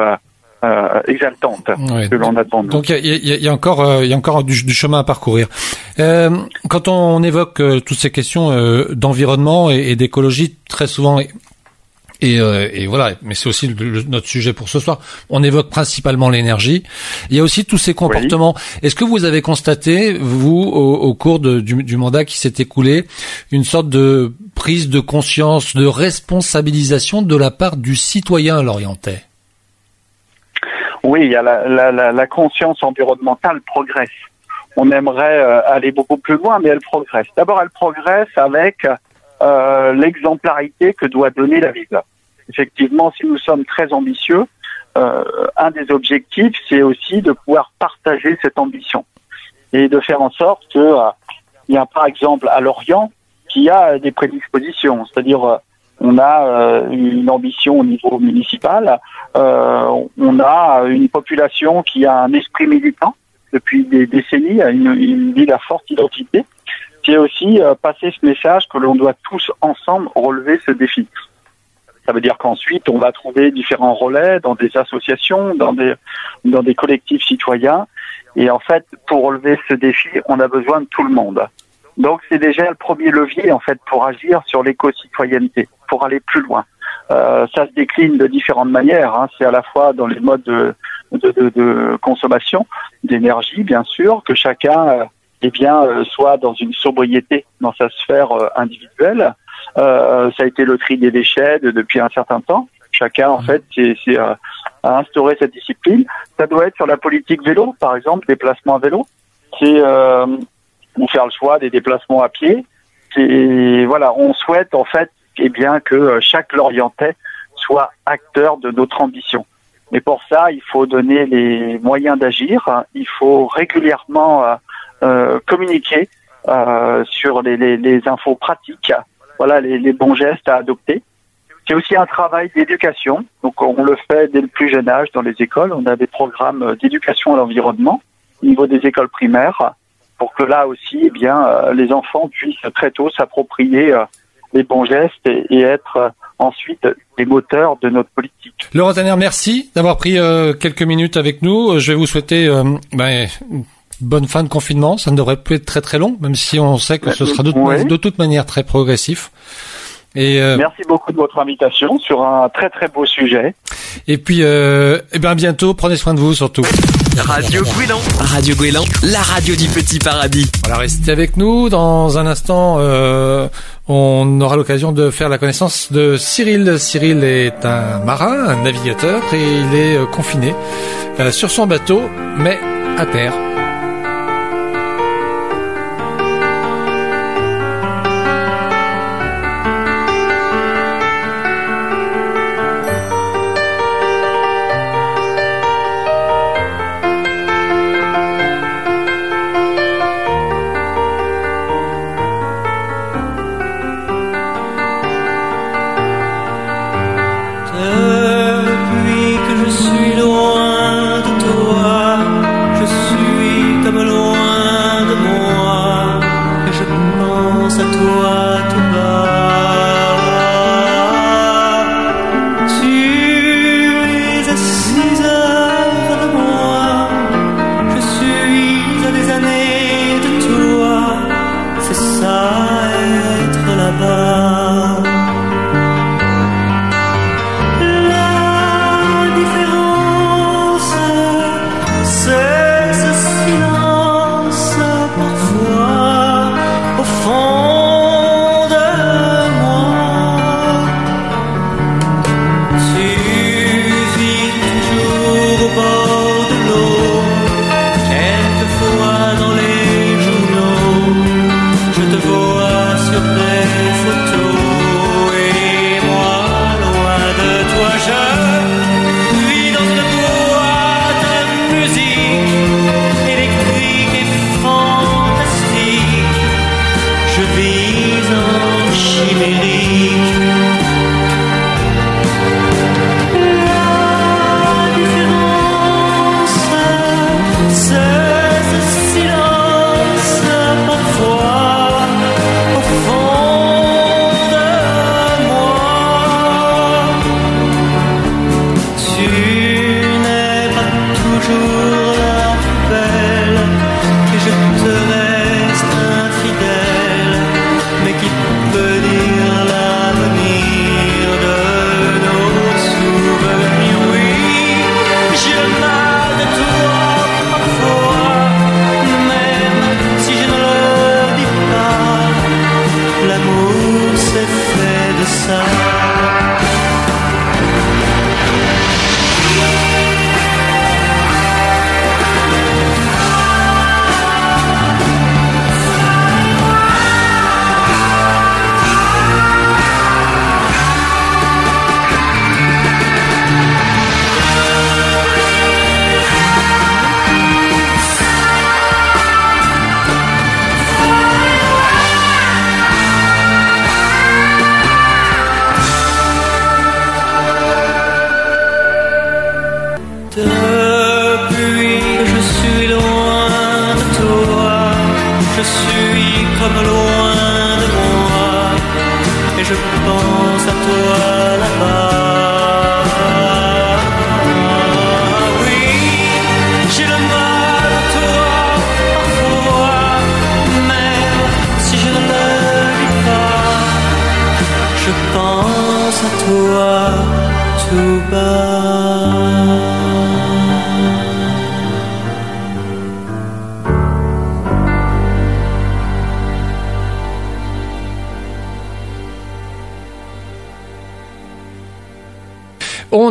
Speaker 7: Euh, exaltantes que l'on a devant nous.
Speaker 1: Donc il y, y a, encore euh, il y a encore du, du, chemin à parcourir. Euh, quand on évoque euh, toutes ces questions euh, d'environnement et, et d'écologie, très souvent et, euh, et, voilà, mais c'est aussi notre sujet pour ce soir. On évoque principalement l'énergie. Il y a aussi tous ces comportements. Est-ce que vous avez constaté, vous, au, cours de, du, du, mandat qui s'est écoulé, une sorte de prise de conscience, de responsabilisation de la part du citoyen lorientais?
Speaker 7: Oui, il y a la, la, la, conscience environnementale progresse. On aimerait euh, aller beaucoup plus loin, mais elle progresse. D'abord, elle progresse avec euh, l'exemplarité que doit donner la ville. Effectivement, si nous sommes très ambitieux, euh, un des objectifs, c'est aussi de pouvoir partager cette ambition et de faire en sorte que euh, il y a par exemple à Lorient qui a des prédispositions, c'est-à-dire euh, on a une ambition au niveau municipal, on a une population qui a un esprit militant depuis des décennies, une, une ville à forte identité, c'est aussi euh, passer ce message que l'on doit tous ensemble relever ce défi. Ça veut dire qu'ensuite, on va trouver différents relais dans des associations, dans des, collectifs citoyens. Et en fait, pour relever ce défi, on a besoin de tout le monde. Donc, c'est déjà le premier levier, en fait, pour agir sur l'éco-citoyenneté, pour aller plus loin. Euh, ça se décline de différentes manières. Hein. C'est à la fois dans les modes de, de, de, de consommation d'énergie, bien sûr, que chacun euh, eh bien, euh, soit dans une sobriété dans sa sphère euh, individuelle. Euh, ça a été le tri des déchets depuis un certain temps. Chacun, en mmh. fait, c'est à instaurer cette discipline. Ça doit être sur la politique vélo, par exemple, déplacement à vélo. C'est euh, ou faire le choix des déplacements à pied. Et voilà, on souhaite en fait, eh bien, que chaque Lorientais soit acteur de notre ambition. Mais pour ça, il faut donner les moyens d'agir. Il faut régulièrement communiquer euh, sur les, infos pratiques. Voilà les, bons gestes à adopter. C'est aussi un travail d'éducation. Donc on le fait dès le plus jeune âge dans les écoles. On a des programmes d'éducation à l'environnement au niveau des écoles primaires pour que là aussi, eh bien, les enfants puissent très tôt s'approprier les bons gestes et, être ensuite les moteurs de notre politique.
Speaker 8: Laurent Tanner, merci d'avoir pris euh, quelques minutes avec nous. Je vais vous souhaiter euh, ben, bonne fin de confinement. Ça ne devrait plus être très très long, même si on sait que ce sera de, toute manière très progressif.
Speaker 7: Et euh... Merci beaucoup de votre invitation sur un très très beau sujet.
Speaker 8: Et puis, euh, eh bien bientôt, prenez soin de vous surtout.
Speaker 2: Radio Guélan. Radio Guélan, la radio du petit paradis.
Speaker 8: Voilà, restez avec nous. Dans un instant, euh, on aura l'occasion de faire la connaissance de Cyril. Cyril est un marin, un navigateur, et il est euh, confiné euh, sur son bateau, mais à terre.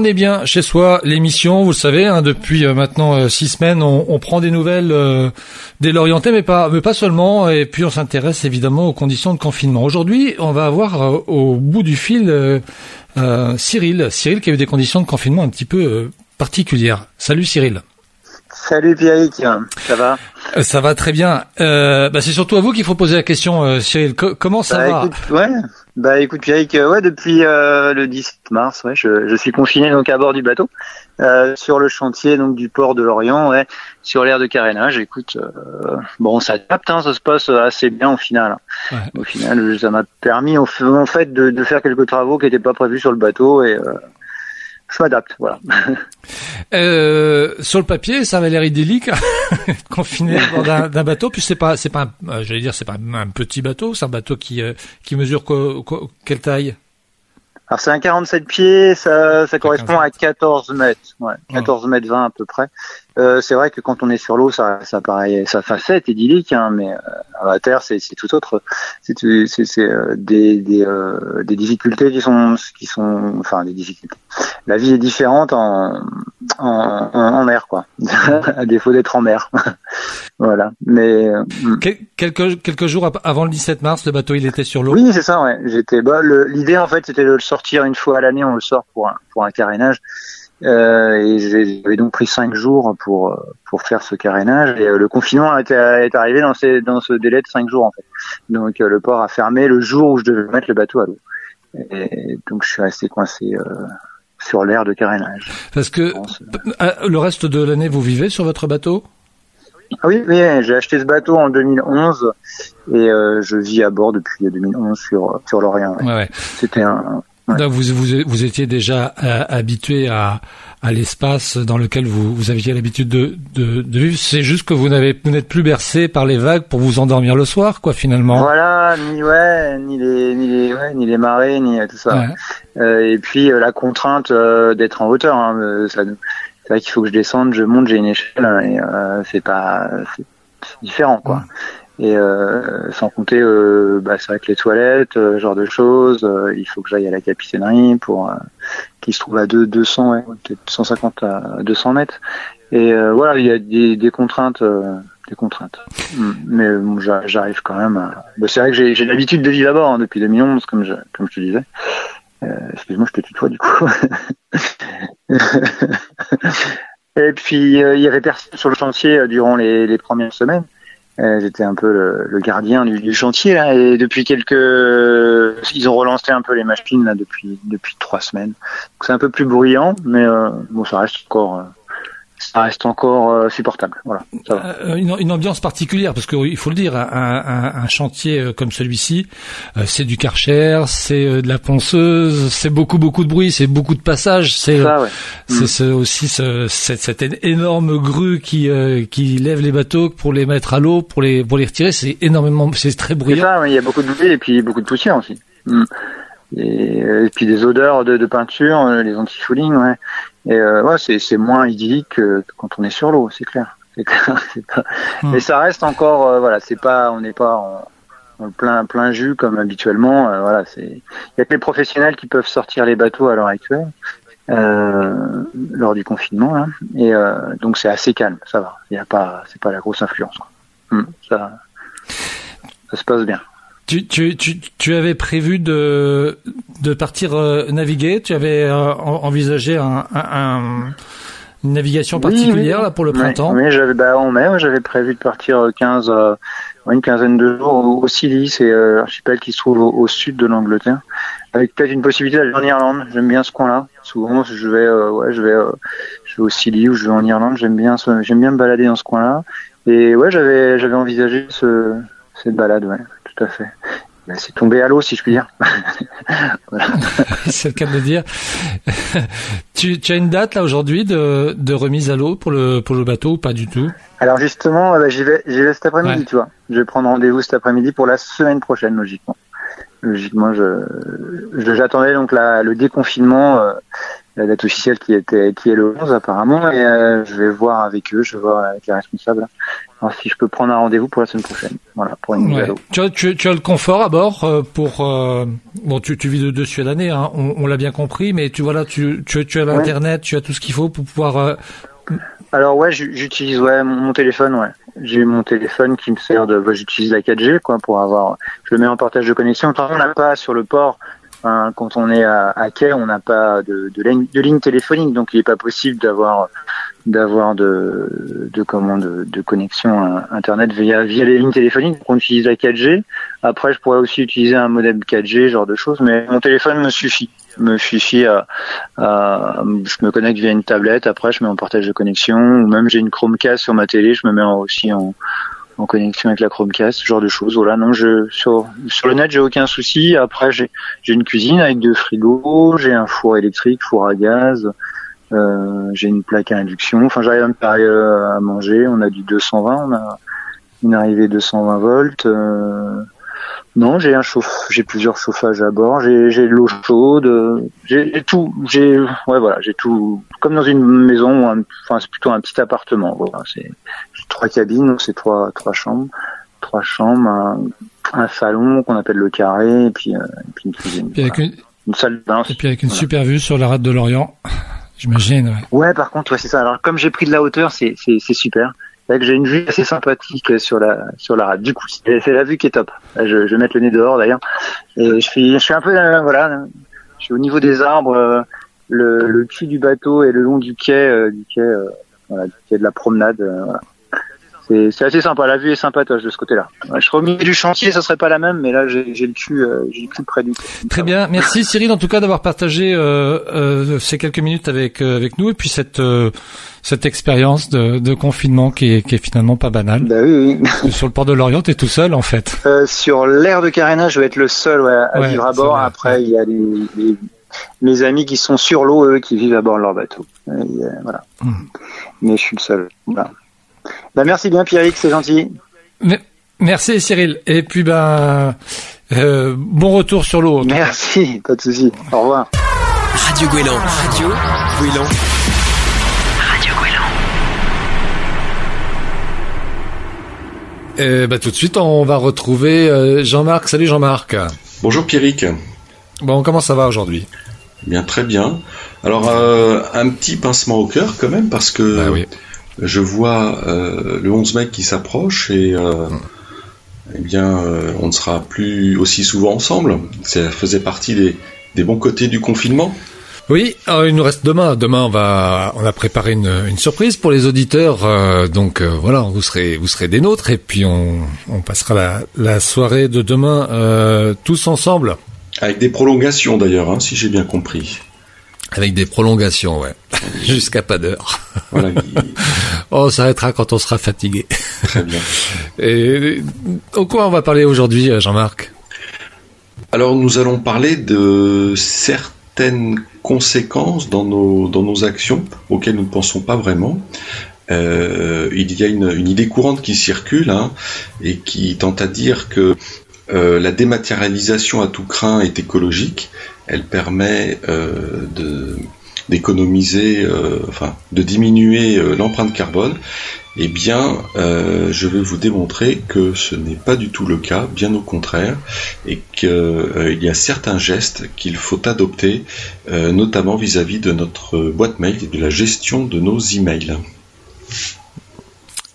Speaker 1: On est bien chez soi, l'émission, vous le savez, hein, depuis euh, maintenant euh, six semaines, on, prend des nouvelles euh, des Lorientais, mais pas, seulement, et puis on s'intéresse évidemment aux conditions de confinement. Aujourd'hui, on va avoir euh, au bout du fil Cyril, Cyril qui a eu des conditions de confinement un petit peu particulières. Salut Cyril.
Speaker 9: Salut Pierrick, ça va?
Speaker 1: Ça va très bien. Euh, bah, c'est surtout à vous qu'il faut poser la question, euh, Cyril. Co- comment ça
Speaker 9: bah,
Speaker 1: va
Speaker 9: écoute, ouais. Bah écoute Pierrick, euh, ouais, depuis euh, le 17 mars, ouais, je, je suis confiné donc à bord du bateau euh, sur le chantier donc du port de Lorient, ouais, sur l'aire de carénage. Écoute, euh, bon, on s'adapte, hein, ça se passe assez bien au final. hein.
Speaker 1: Ouais.
Speaker 9: Au final, ça m'a permis en fait de, de faire quelques travaux qui n'étaient pas prévus sur le bateau et euh, je m'adapte, voilà.
Speaker 1: Euh, sur le papier, ça avait l'air idyllique, confiné à bord d'un bateau. Puis c'est pas, c'est pas, un- euh, j'allais dire, c'est pas un petit bateau, c'est un bateau qui euh, qui mesure quoi- quoi- quelle taille?
Speaker 9: Alors c'est un 47 pieds, ça, ça correspond à 14 mètres, ouais, 14 mètres 20 à peu près. Euh, c'est vrai que quand on est sur l'eau, ça, ça paraît, ça fait c'est idyllique, hein, mais euh, à terre, c'est, tout autre. C'est, euh, des, des, euh, des difficultés qui sont, qui sont, enfin des difficultés. La vie est différente en, en, en, mer, quoi. [laughs] à défaut d'être en mer. [laughs] voilà. Mais euh,
Speaker 1: Quel- quelques quelques jours avant le 17 mars, le bateau il était sur l'eau.
Speaker 9: oui, c'est ça, ouais. J'étais, bah, l'idée, en fait, c'était de le sortir une fois à l'année, on le sort pour un, pour un carénage. Euh, et j'avais donc pris cinq jours pour, euh, pour faire ce carénage. Et euh, le confinement est, est arrivé dans, ces, dans ce délai de cinq jours, en fait. Donc, euh, le port a fermé le jour où je devais mettre le bateau à l'eau. Et donc, je suis resté coincé, sur l'air de carénage.
Speaker 1: Parce que euh, le reste de l'année, vous vivez sur votre bateau?
Speaker 9: Ah oui, oui, j'ai acheté ce bateau en 2011 et je vis à bord depuis 2011 sur, sur l'Orient. ouais.
Speaker 1: Ouais, ouais.
Speaker 9: C'était un, Ouais.
Speaker 1: Donc vous, vous vous étiez déjà euh, habitué à à l'espace dans lequel vous vous aviez l'habitude de, de de vivre. C'est juste que vous n'avez vous n'êtes plus bercé par les vagues pour vous endormir le soir, quoi, finalement.
Speaker 9: Voilà, ni ouais, ni les, ni les, ouais, ni les marées, ni euh, tout ça.
Speaker 1: Ouais.
Speaker 9: Euh, et puis euh, la contrainte d'être en hauteur. Hein, ça, c'est vrai qu'il faut que je descende, je monte, j'ai une échelle hein, et c'est pas, c'est c'est différent quoi. Et euh, sans compter, euh, bah, c'est vrai que les toilettes, euh, genre de choses, euh, il faut que j'aille à la capitainerie pour euh, qui se trouve à deux, 200, ouais, peut-être 150 à 200 mètres. Et euh, voilà, il y a des, des contraintes, des contraintes. Mm. Mais bon, j'a- j'arrive quand même. À... bah, c'est vrai que j'ai l'habitude de vivre là-bas hein, depuis 2011, comme je, comme je te disais. Excuse-moi, je te tutoie du coup. [laughs] Et puis il y avait personne sur le chantier durant les, les premières semaines. Euh, J'étais un peu le, le gardien du, du chantier là, et depuis quelques, ils ont relancé un peu les machines là depuis depuis trois semaines. C'est un peu plus bruyant, mais euh, bon ça reste encore, euh, ça reste encore euh, supportable. Voilà, ça va.
Speaker 1: Euh, Une, une ambiance particulière parce que il faut le dire, un, un, un chantier euh, comme celui-ci, c'est du karcher, c'est de la ponceuse, c'est beaucoup beaucoup de bruit, c'est beaucoup de passages, c'est
Speaker 9: Ça, ouais.
Speaker 1: c'est ce- aussi ce, cette, cette énorme grue qui qui lève les bateaux pour les mettre à l'eau, pour les pour les retirer, c'est énormément, c'est très bruyant.
Speaker 9: ça, ouais, il y a beaucoup de bruit et puis beaucoup de poussière aussi. Mm. Et, et puis des odeurs de, de peinture, euh, les anti-fouling, ouais. Et euh, ouais, c'est moins idyllique que quand on est sur l'eau, c'est clair. C'est clair. [laughs] c'est pas-
Speaker 1: Mm.
Speaker 9: Mais ça reste encore, euh, voilà, c'est pas, on n'est pas en, en plein plein jus comme habituellement. euh, voilà, c'est, il y a que les professionnels qui peuvent sortir les bateaux à l'heure actuelle. Euh, lors du confinement là. et donc c'est assez calme ça va il y a pas c'est pas la grosse influence quoi. Mm, ça ça se passe bien
Speaker 1: Tu, tu, tu, tu avais prévu de, de partir euh, naviguer? Tu avais euh, en- envisagé un, un- un- une navigation particulière
Speaker 9: oui.
Speaker 1: là pour le printemps?
Speaker 9: Oui, j'avais, bah, en mai, j'avais prévu de partir euh, 15, euh, ouais, une quinzaine de jours au, au Scilly, c'est euh, l'archipel qui se trouve au, au sud de l'Angleterre, avec peut-être une possibilité d'aller en Irlande. J'aime bien ce coin-là. Souvent, je vais, ouais, je vais, je vais au Scilly ou je vais en Irlande. J'aime bien, j'aime bien me balader dans ce coin-là. Et ouais, j'avais, j'avais envisagé ce, cette balade, ouais, tout à fait. Mais c'est tombé à l'eau, si je puis dire. [laughs] voilà. [laughs]
Speaker 1: c'est le cas de le dire. tu, tu as une date là aujourd'hui de, de remise à l'eau pour le, pour le bateau ou pas du tout?
Speaker 9: Alors justement, euh, bah, j'y vais, j'y vais cet après-midi,
Speaker 1: Ouais.
Speaker 9: tu vois. Je vais prendre rendez-vous cet après-midi pour la semaine prochaine, logiquement. Logiquement, je, je- j'attendais donc la, le déconfinement euh, la date officielle qui était qui est le 11 apparemment et euh, je vais voir avec eux, je vais voir avec les responsables si je peux prendre un rendez-vous pour la semaine prochaine. Voilà, pour une
Speaker 1: Ouais. Tu, as, tu, tu as le confort à bord euh, pour euh, bon tu, tu vis de dessus à l'année hein, on, on l'a bien compris mais tu voilà tu tu, tu as l'internet tu as tout ce qu'il faut pour pouvoir
Speaker 9: Alors ouais, j'u- j'utilise ouais mon, téléphone, ouais. J'ai mon téléphone qui me sert de, bah, j'utilise la 4G quoi pour avoir, je le mets en partage de connexion. On n'a pas sur le port, quand on est à, à quai, on n'a pas de, ligne, téléphonique, donc il n'est pas possible d'avoir de connexion euh, internet via via les lignes téléphoniques. Donc on utilise la 4G. Après, je pourrais aussi utiliser un modem 4G, genre de choses, mais mon téléphone me suffit me suffit je me connecte via une tablette après je mets en partage de connexion ou même j'ai une Chromecast sur ma télé je me mets aussi en, en connexion avec la Chromecast ce genre de choses voilà. Non je sur sur le net j'ai aucun souci. Après j'ai j'ai une cuisine avec deux frigos j'ai un four électrique four à gaz euh, j'ai une plaque à induction. Enfin j'arrive à me préparer euh, à manger. On a du 220 on a une arrivée 220 volts euh, non, j'ai un chauffe, j'ai plusieurs chauffages à bord, j'ai j'ai de l'eau chaude, euh, j'ai tout, j'ai ouais voilà, j'ai tout. Comme dans une maison, enfin c'est plutôt un petit appartement. Voilà, c'est trois cabines, donc c'est trois trois chambres, trois chambres, un, un salon qu'on appelle le carré, et puis, euh, et puis une cuisine,
Speaker 1: puis avec
Speaker 9: voilà.
Speaker 1: une,
Speaker 9: une salle de bain.
Speaker 1: et puis avec une
Speaker 9: Voilà.
Speaker 1: super vue sur la rade de l'Orient [laughs] j'imagine ouais.
Speaker 9: Ouais, par contre, ouais, c'est ça. Alors, comme j'ai pris de la hauteur, c'est super. C'est vrai que j'ai une vue assez sympathique sur la sur la rade. Du coup, c'est la vue qui est top. Je, je vais mettre le nez dehors d'ailleurs. Et je suis je suis un peu euh, voilà, je suis au niveau des arbres, euh, le le cul du bateau et le long du quai euh, du quai voilà, du quai de la promenade. voilà. C'est assez sympa. La vue est sympatoche de ce côté-là. Je serais au milieu du chantier, ça serait pas la même, mais là j'ai j'ai le cul euh, j'ai le cul près du.
Speaker 1: Très bien, merci Cyril en tout cas d'avoir partagé euh, euh, ces quelques minutes avec avec nous et puis cette cette expérience de, de confinement qui est, qui est finalement pas banale.
Speaker 9: Bah oui, oui.
Speaker 1: Sur le port de l'Orient, t'es tout seul en fait.
Speaker 9: Sur l'air de carénage, je vais être le seul ouais, à
Speaker 1: Ouais,
Speaker 9: vivre à bord.
Speaker 1: vrai.
Speaker 9: Après, il y a les, les- mes amis qui sont sur l'eau, eux, qui vivent à bord de leur bateau. Et, euh, voilà.
Speaker 1: Hmm.
Speaker 9: Mais je suis le seul. Voilà. Bah, merci bien, Pierrick, c'est gentil.
Speaker 1: Mais- merci Cyril. Et puis ben euh, bon retour sur l'eau.
Speaker 9: Merci, pas de souci. Au revoir.
Speaker 2: Radio Gouélan. Radio Gouélan.
Speaker 1: Et ben tout de suite on va retrouver euh, Jean-Marc. Salut Jean-Marc.
Speaker 10: Bonjour Pierrick.
Speaker 1: Bon comment ça va aujourd'hui?
Speaker 10: Bien, très bien. Alors, euh, un petit pincement au cœur quand même, parce que
Speaker 1: Bah oui.
Speaker 10: Je vois euh, le 11 mai qui s'approche et euh, eh bien, euh, on ne sera plus aussi souvent ensemble. Ça faisait partie des, des bons côtés du confinement.
Speaker 1: Oui, euh, il nous reste demain. Demain, on va, on a préparé une, une surprise pour les auditeurs. euh, donc euh, voilà, vous serez, vous serez des nôtres et puis on, on passera la, la soirée de demain euh, tous ensemble
Speaker 10: Avec des prolongations d'ailleurs, hein, si j'ai bien compris.
Speaker 1: Avec des prolongations, ouais, [laughs] jusqu'à pas d'heure.
Speaker 10: Voilà, [laughs]
Speaker 1: Oh, on s'arrêtera quand on sera fatigué.
Speaker 10: très bien. [laughs]
Speaker 1: Et au quoi on va parler aujourd'hui, euh, Jean-Marc?
Speaker 10: Alors nous allons parler de certaines conséquences dans nos, dans nos actions auxquelles nous ne pensons pas vraiment. Euh, il y a une, une idée courante qui circule hein, et qui tente à dire que euh, la dématérialisation à tout craint est écologique. Elle permet euh, de d'économiser, euh, enfin de diminuer euh, l'empreinte carbone. Eh bien, euh, je vais vous démontrer que ce n'est pas du tout le cas, bien au contraire, et qu'il y a certains gestes qu'il faut adopter, euh, notamment vis-à-vis de notre boîte mail et de la gestion de nos emails.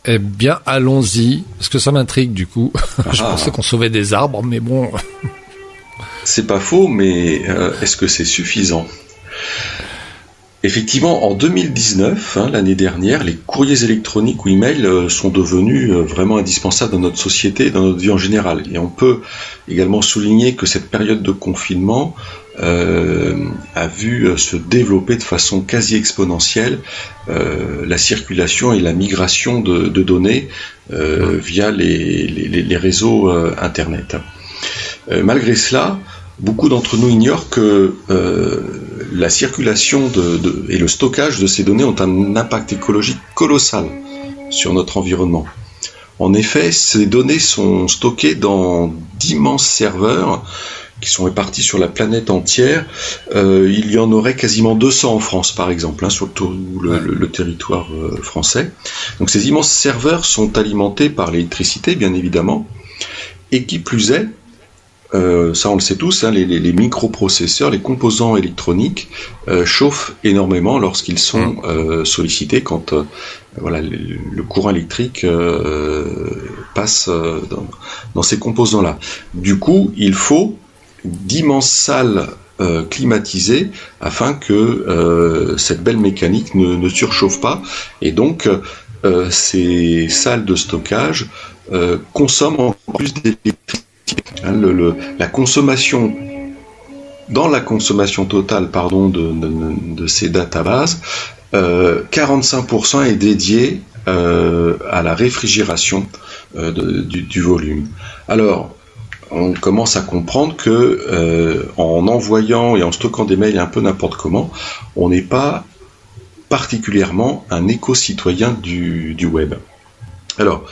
Speaker 1: Eh bien, allons-y, parce que ça m'intrigue du coup. [laughs] Je
Speaker 10: Ah.
Speaker 1: pensais qu'on sauvait des arbres, mais bon.
Speaker 10: C'est pas faux, mais euh, est-ce que c'est suffisant? Effectivement, en 2019, hein, l'année dernière, les courriers électroniques ou emails euh, sont devenus euh, vraiment indispensables dans notre société et dans notre vie en général. Et on peut également souligner que cette période de confinement euh, a vu se développer de façon quasi exponentielle la circulation et la migration de, données via les, réseaux Internet. Malgré cela, beaucoup d'entre nous ignorent que euh, la circulation et le stockage de ces données ont un impact écologique colossal sur notre environnement. En effet, ces données sont stockées dans d'immenses serveurs qui sont répartis sur la planète entière, euh, il y en aurait quasiment 200 en France, par exemple, hein, sur tout le, territoire euh, français. Donc ces immenses serveurs sont alimentés par l'électricité, bien évidemment, et qui plus est, euh, ça on le sait tous, hein, les, microprocesseurs, les composants électroniques chauffent énormément lorsqu'ils sont mmh. sollicités quand voilà, le, courant électrique passe dans, dans, ces composants-là. Du coup, il faut d'immenses salles euh, climatisées afin que euh, cette belle mécanique ne, surchauffe pas. Et donc, euh, ces salles de stockage consomment en plus d'électricité. Hein, la consommation dans la consommation totale pardon, de, ces databases, 45% est dédié à la réfrigération du, du, volume. Alors, on commence à comprendre que euh, en envoyant et en stockant des mails un peu n'importe comment, on n'est pas particulièrement un éco-citoyen du, web. Alors,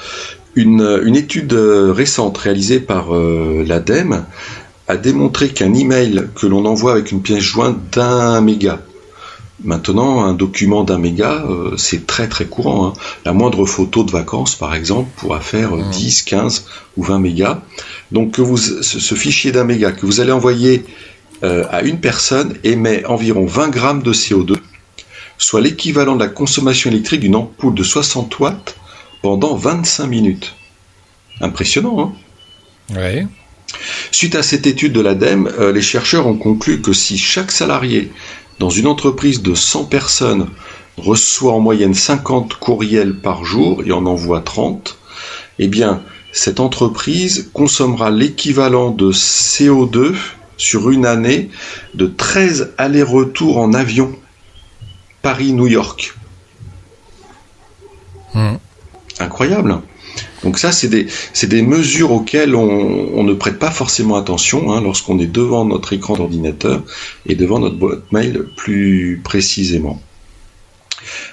Speaker 10: une, étude récente réalisée par euh, l'ADEME a démontré qu'un email que l'on envoie avec une pièce jointe d'un méga, Maintenant, un document d'un méga, euh, c'est très très courant. Hein. La moindre photo de vacances, par exemple, pourra faire 10, mmh. 15 ou 20 mégas. Donc que vous, ce, fichier d'un méga que vous allez envoyer euh, à une personne émet environ 20 grammes de CO2, soit l'équivalent de la consommation électrique d'une ampoule de 60 watts pendant 25 minutes. Impressionnant, hein?
Speaker 1: Oui.
Speaker 10: Suite à cette étude de l'ADEME, euh, les chercheurs ont conclu que si chaque salarié dans une entreprise de 100 personnes reçoit en moyenne 50 courriels par jour et en envoie 30, eh bien, cette entreprise consommera l'équivalent de CO2 sur une année de 13 allers-retours en avion Paris-New York. Hmm. Incroyable. Donc ça, c'est des, mesures auxquelles on, ne prête pas forcément attention hein, lorsqu'on est devant notre écran d'ordinateur et devant notre boîte mail plus précisément.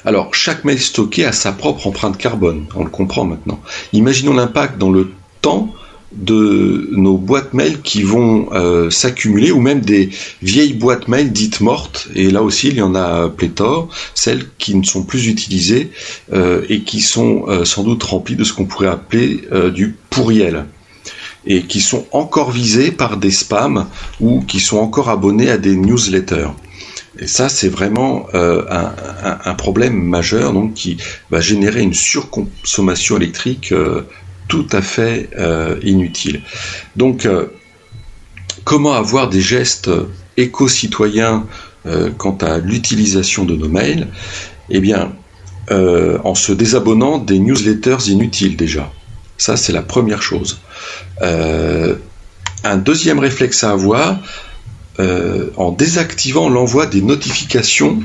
Speaker 10: Alors, chaque mail stocké a sa propre empreinte carbone, on le comprend maintenant. Imaginons l'impact dans le temps de nos boîtes mail qui vont euh, s'accumuler, ou même des vieilles boîtes mail dites mortes, et là aussi il y en a pléthore, celles qui ne sont plus utilisées euh, et qui sont euh, sans doute remplies de ce qu'on pourrait appeler du pourriel et qui sont encore visées par des spams ou qui sont encore abonnés à des newsletters. Et ça, c'est vraiment un, problème majeur donc, qui va générer une surconsommation électrique tout à fait euh, inutile. Donc, comment avoir des gestes éco-citoyens quant à l'utilisation de nos mails? Eh bien, en se désabonnant des newsletters inutiles déjà. Ça, c'est la première chose. un deuxième réflexe à avoir, euh, en désactivant l'envoi des notifications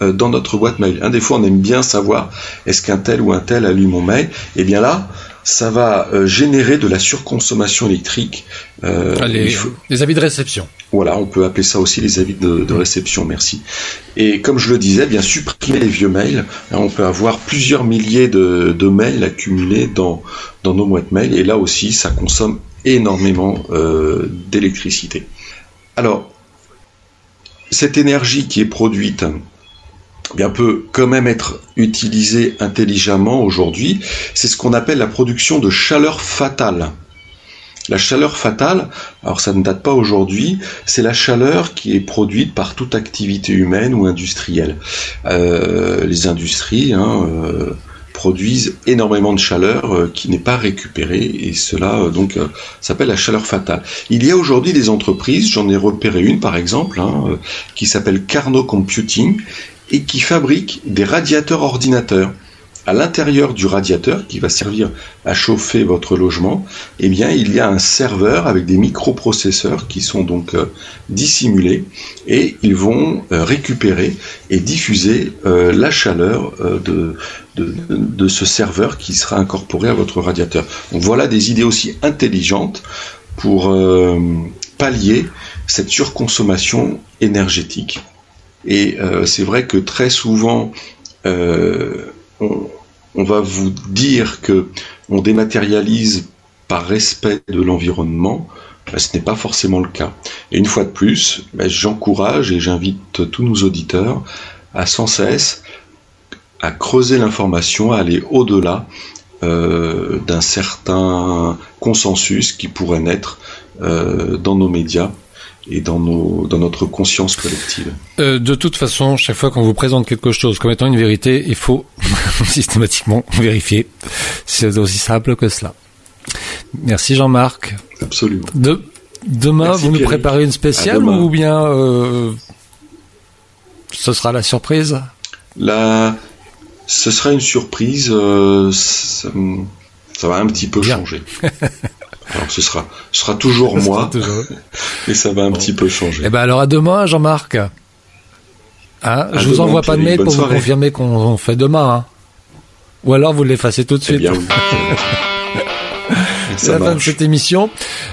Speaker 10: euh, dans notre boîte mail. Un des fois, on aime bien savoir est-ce qu'un tel ou un tel a lu mon mail? Eh bien là, ça va euh, générer de la surconsommation électrique.
Speaker 1: Ah, les, avis de réception.
Speaker 10: Voilà, on peut appeler ça aussi les avis de, réception, merci. Et comme je le disais, bien supprimer les vieux mails. Hein, on peut avoir plusieurs milliers de, mails accumulés dans, dans nos boîtes mail. Et là aussi, ça consomme énormément d'électricité. Alors, cette énergie qui est produite bien, peut quand même être utilisée intelligemment aujourd'hui. C'est ce qu'on appelle la production de chaleur fatale. La chaleur fatale, alors ça ne date pas aujourd'hui, c'est la chaleur qui est produite par toute activité humaine ou industrielle. Euh, les industries, hein, euh, produisent énormément de chaleur euh, qui n'est pas récupérée et cela donc s'appelle la chaleur fatale. Il y a aujourd'hui des entreprises, j'en ai repéré une par exemple, hein, qui s'appelle Carnot Computing et qui fabrique des radiateurs ordinateurs à l'intérieur du radiateur qui va servir à chauffer votre logement, eh bien, il y a un serveur avec des microprocesseurs qui sont donc euh, dissimulés et ils vont euh, récupérer et diffuser euh, la chaleur de, de, ce serveur qui sera incorporé à votre radiateur. Donc voilà des idées aussi intelligentes pour pallier cette surconsommation énergétique. Et c'est vrai que très souvent, on, va vous dire que on dématérialise par respect de l'environnement. ben, ce n'est pas forcément le cas. Et une fois de plus, ben, j'encourage et j'invite tous nos auditeurs à sans cesse à creuser l'information, à aller au-delà euh, d'un certain consensus qui pourrait naître euh, dans nos médias et dans, nos, dans notre conscience collective.
Speaker 1: Euh, de toute façon, chaque fois qu'on vous présente quelque chose comme étant une vérité, il faut [laughs] systématiquement vérifier. C'est aussi simple que cela. Merci Jean-Marc.
Speaker 10: Absolument.
Speaker 1: De, demain,
Speaker 10: Merci,
Speaker 1: vous nous
Speaker 10: Pierre.
Speaker 1: préparez une spéciale ou bien euh, ce sera la surprise?
Speaker 10: Là, ce sera une surprise. euh, ça, ça va un petit peu
Speaker 1: Bien.
Speaker 10: changer. [laughs] Alors, ce sera, ce sera toujours moi,
Speaker 1: Toujours. [laughs]
Speaker 10: mais ça va un petit peu changer.
Speaker 1: Eh ben alors à demain, Jean-Marc. Hein,
Speaker 10: À
Speaker 1: je vous
Speaker 10: demain,
Speaker 1: envoie pas de mail pour vous confirmer qu'on on fait demain. hein. Ou alors vous l'effacez tout de
Speaker 10: Eh
Speaker 1: suite.
Speaker 10: bien. [laughs]
Speaker 1: C'est
Speaker 10: ça
Speaker 1: la fin de cette émission.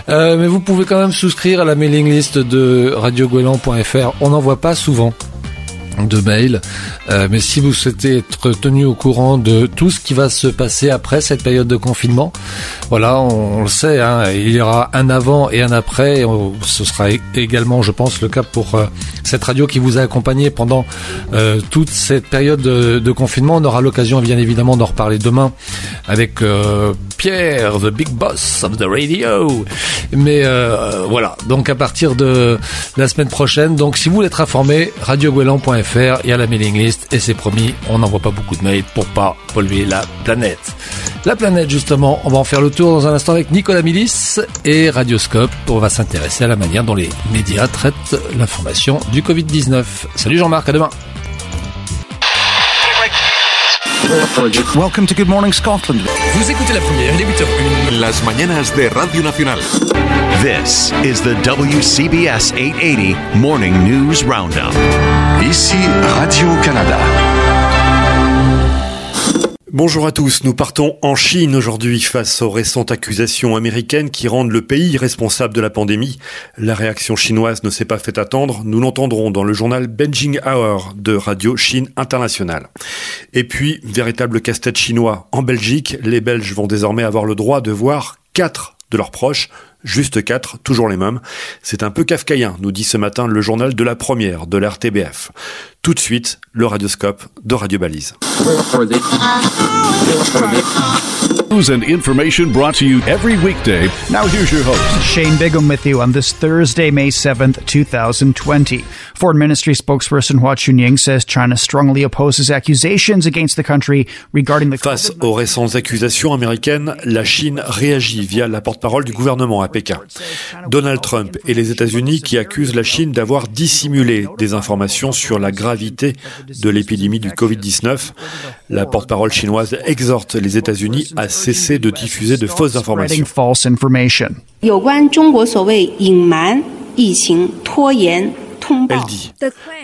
Speaker 1: Euh, mais vous pouvez quand même souscrire à la mailing list de radioguelan.fr. On n'en voit pas souvent de mails. Euh, mais si vous souhaitez être tenu au courant de tout ce qui va se passer après cette période de confinement, voilà, on, le sait, hein, il y aura un avant et un après. On- ce sera également, je pense, le cas pour euh, cette radio qui vous a accompagné pendant euh, toute cette période de, confinement. On aura l'occasion, bien évidemment, d'en reparler demain avec euh, Pierre, the big boss of the radio. Mais voilà, donc à partir de la semaine prochaine, donc si vous voulez être informé, radioguelan.fr, il y a la mailing list et c'est promis, on n'envoie pas beaucoup de mails pour pas polluer la planète. La planète, justement, on va en faire le tour dans un instant avec Nicolas Milis et Radioscope. On va s'intéresser à la manière dont les médias traitent l'information du Covid-19. Salut Jean-Marc, à demain.
Speaker 11: Welcome to Good Morning Scotland.
Speaker 2: Vous écoutez la première, il est 8h01.
Speaker 12: Las mañanas de Radio Nacional.
Speaker 13: This is the WCBS 880 Morning News Roundup.
Speaker 12: Ici Radio-Canada.
Speaker 14: Bonjour à tous, nous partons en Chine aujourd'hui face aux récentes accusations américaines qui rendent le pays responsable de la pandémie. La réaction chinoise ne s'est pas fait attendre, nous l'entendrons dans le journal Beijing Hour de Radio Chine Internationale. Et puis, véritable casse-tête chinois, en Belgique, les Belges vont désormais avoir le droit de voir quatre de leurs proches, juste quatre, toujours les mêmes. C'est un peu kafkaïen, nous dit ce matin le journal de la première de l'RTBF. Tout de suite, le radioscope de Radio Balise.
Speaker 15: News and information brought to you every weekday. Now here's your host.
Speaker 11: Shane Bigham with you on this Thursday, May 7th, 2020. Foreign Ministry spokesperson Hua Chunying says China strongly opposes accusations against the country regarding the
Speaker 14: Face aux récentes accusations américaines, la Chine réagit via la porte-parole du gouvernement à Pékin. Donald Trump et les États-Unis qui accusent la Chine d'avoir dissimulé des informations sur la gravité de l'épidémie du Covid-19. La porte-parole chinoise exhorte les États-Unis à cesser de diffuser de fausses informations. Elle dit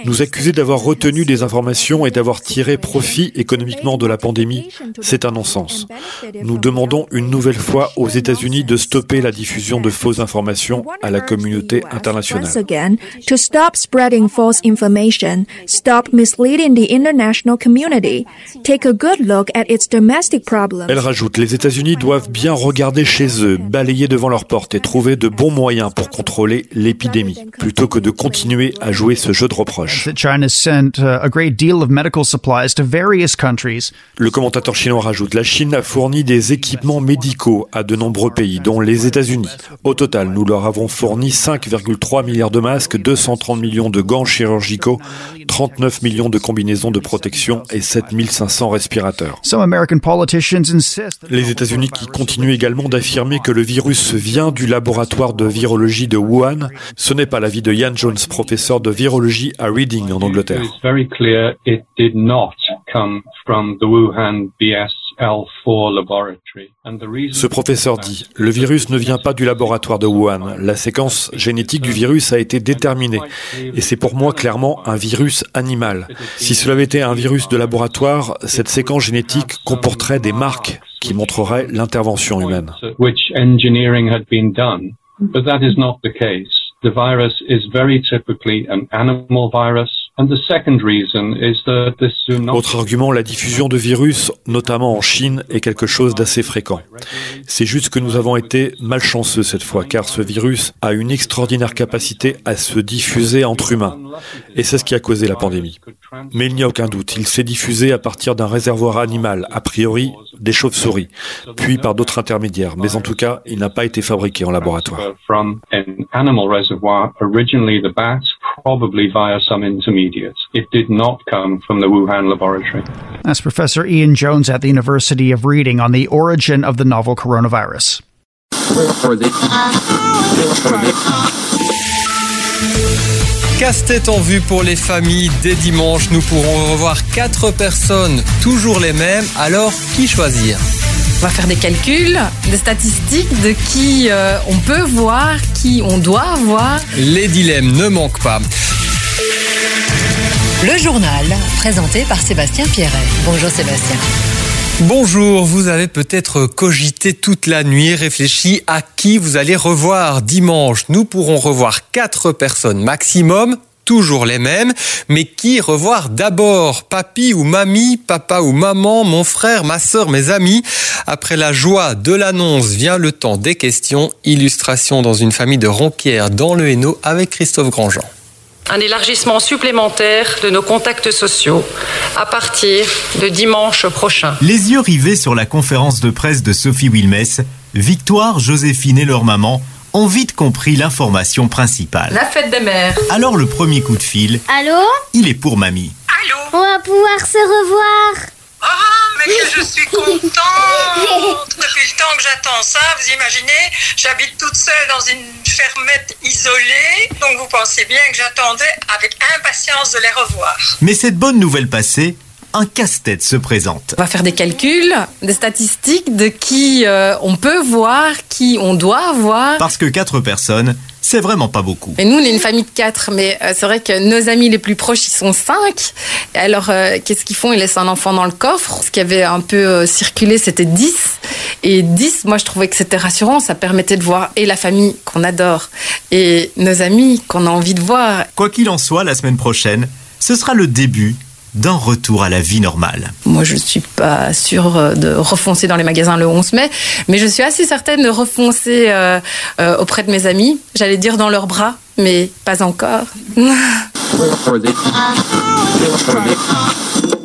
Speaker 14: Nous accuser d'avoir retenu des informations et d'avoir tiré profit économiquement de la pandémie, c'est un non-sens. Nous demandons une nouvelle fois aux États-Unis de stopper la diffusion de fausses informations à la communauté internationale. Elle rajoute Les États-Unis doivent bien regarder chez eux, balayer devant leurs portes et trouver de bons moyens pour contrôler l'épidémie, plutôt que de continuer à jouer ce jeu de reproches.
Speaker 11: Uh.
Speaker 14: Le commentateur chinois rajoute La Chine a fourni des équipements médicaux à de nombreux pays, dont les États-Unis. Au total, nous leur avons fourni 5,3 milliards de masques, 230 millions de gants chirurgicaux, 39 millions de combinaisons de protection et 7500 respirateurs. Les États-Unis qui continuent également d'affirmer que le virus vient du laboratoire de virologie de Wuhan. Ce n'est pas l'avis de Ian Jones, professeur de virologie à Reading en Angleterre.
Speaker 16: It's very clear it did not come from the Wuhan BSL-4 laboratory. And the reason
Speaker 14: Ce professeur dit, le virus ne vient pas du laboratoire de Wuhan. La séquence génétique du virus a été déterminée. Et c'est pour moi clairement un virus animal. Si cela avait été un virus de laboratoire, cette séquence génétique comporterait des marques qui montreraient l'intervention humaine.
Speaker 16: at which The virus is very typically an animal virus.
Speaker 14: Autre argument, la diffusion de virus, notamment en Chine, est quelque chose d'assez fréquent. C'est juste que nous avons été malchanceux cette fois, car ce virus a une extraordinaire capacité à se diffuser entre humains. Et c'est ce qui a causé la pandémie. Mais il n'y a aucun doute, il s'est diffusé à partir d'un réservoir animal, a priori des chauves-souris, puis par d'autres intermédiaires. Mais en tout cas, il n'a pas été fabriqué en laboratoire.
Speaker 16: From an animal reservoir, originally the bats, probably via some intermediates. It did not come from the Wuhan laboratory.
Speaker 11: That's Professor Ian Jones at the University of Reading on the origin of the novel coronavirus.
Speaker 17: Casse-tête en vue pour les familles. Dès dimanche, nous pourrons revoir quatre personnes, toujours les mêmes. Alors, qui choisir
Speaker 18: On va faire des calculs, des statistiques de qui euh, on peut voir, qui on doit voir.
Speaker 17: Les dilemmes ne manquent pas.
Speaker 19: Le journal, présenté par Sébastien Pierret. Bonjour Sébastien.
Speaker 17: Bonjour, vous avez peut-être cogité toute la nuit, réfléchi à qui vous allez revoir dimanche. Nous pourrons revoir quatre personnes maximum, toujours les mêmes, mais qui revoir d'abord Papy ou mamie, papa ou maman, mon frère, ma sœur, mes amis. Après la joie de l'annonce vient le temps des questions. Illustration dans une famille de Ronquières dans le Hainaut avec Christophe Grandjean
Speaker 20: un élargissement supplémentaire de nos contacts sociaux à partir de dimanche prochain.
Speaker 21: Les yeux rivés sur la conférence de presse de Sophie Wilmès, Victoire, Joséphine et leur maman ont vite compris l'information principale.
Speaker 20: La fête des mères.
Speaker 21: Alors le premier coup de fil,
Speaker 22: Allô
Speaker 21: il est pour mamie.
Speaker 22: Allô On va pouvoir se revoir.
Speaker 20: Oh, mais que je suis contente [laughs] Depuis le temps que j'attends ça, vous imaginez, j'habite toute seule dans une fermette isolée, donc vous pensez bien que j'attendais avec impatience de les revoir.
Speaker 21: Mais cette bonne nouvelle passée, un casse-tête se présente.
Speaker 18: On va faire des calculs, des statistiques de qui euh, on peut voir, qui on doit voir.
Speaker 21: Parce que quatre personnes, c'est vraiment pas beaucoup.
Speaker 18: Et nous, on est une famille de quatre, mais euh, c'est vrai que nos amis les plus proches, ils sont cinq. Et alors, euh, qu'est-ce qu'ils font? Ils laissent un enfant dans le coffre. Ce qui avait un peu euh, circulé, c'était 10. Et 10, moi, je trouvais que c'était rassurant. Ça permettait de voir et la famille qu'on adore et nos amis qu'on a envie de voir.
Speaker 21: Quoi qu'il en soit, la semaine prochaine, ce sera le début d'un retour à la vie normale.
Speaker 18: Moi, je suis pas sûre de refoncer dans les magasins le 11 mai, mais je suis assez certaine de refoncer euh, euh, auprès de mes amis. J'allais dire dans leurs bras, mais pas encore. [laughs]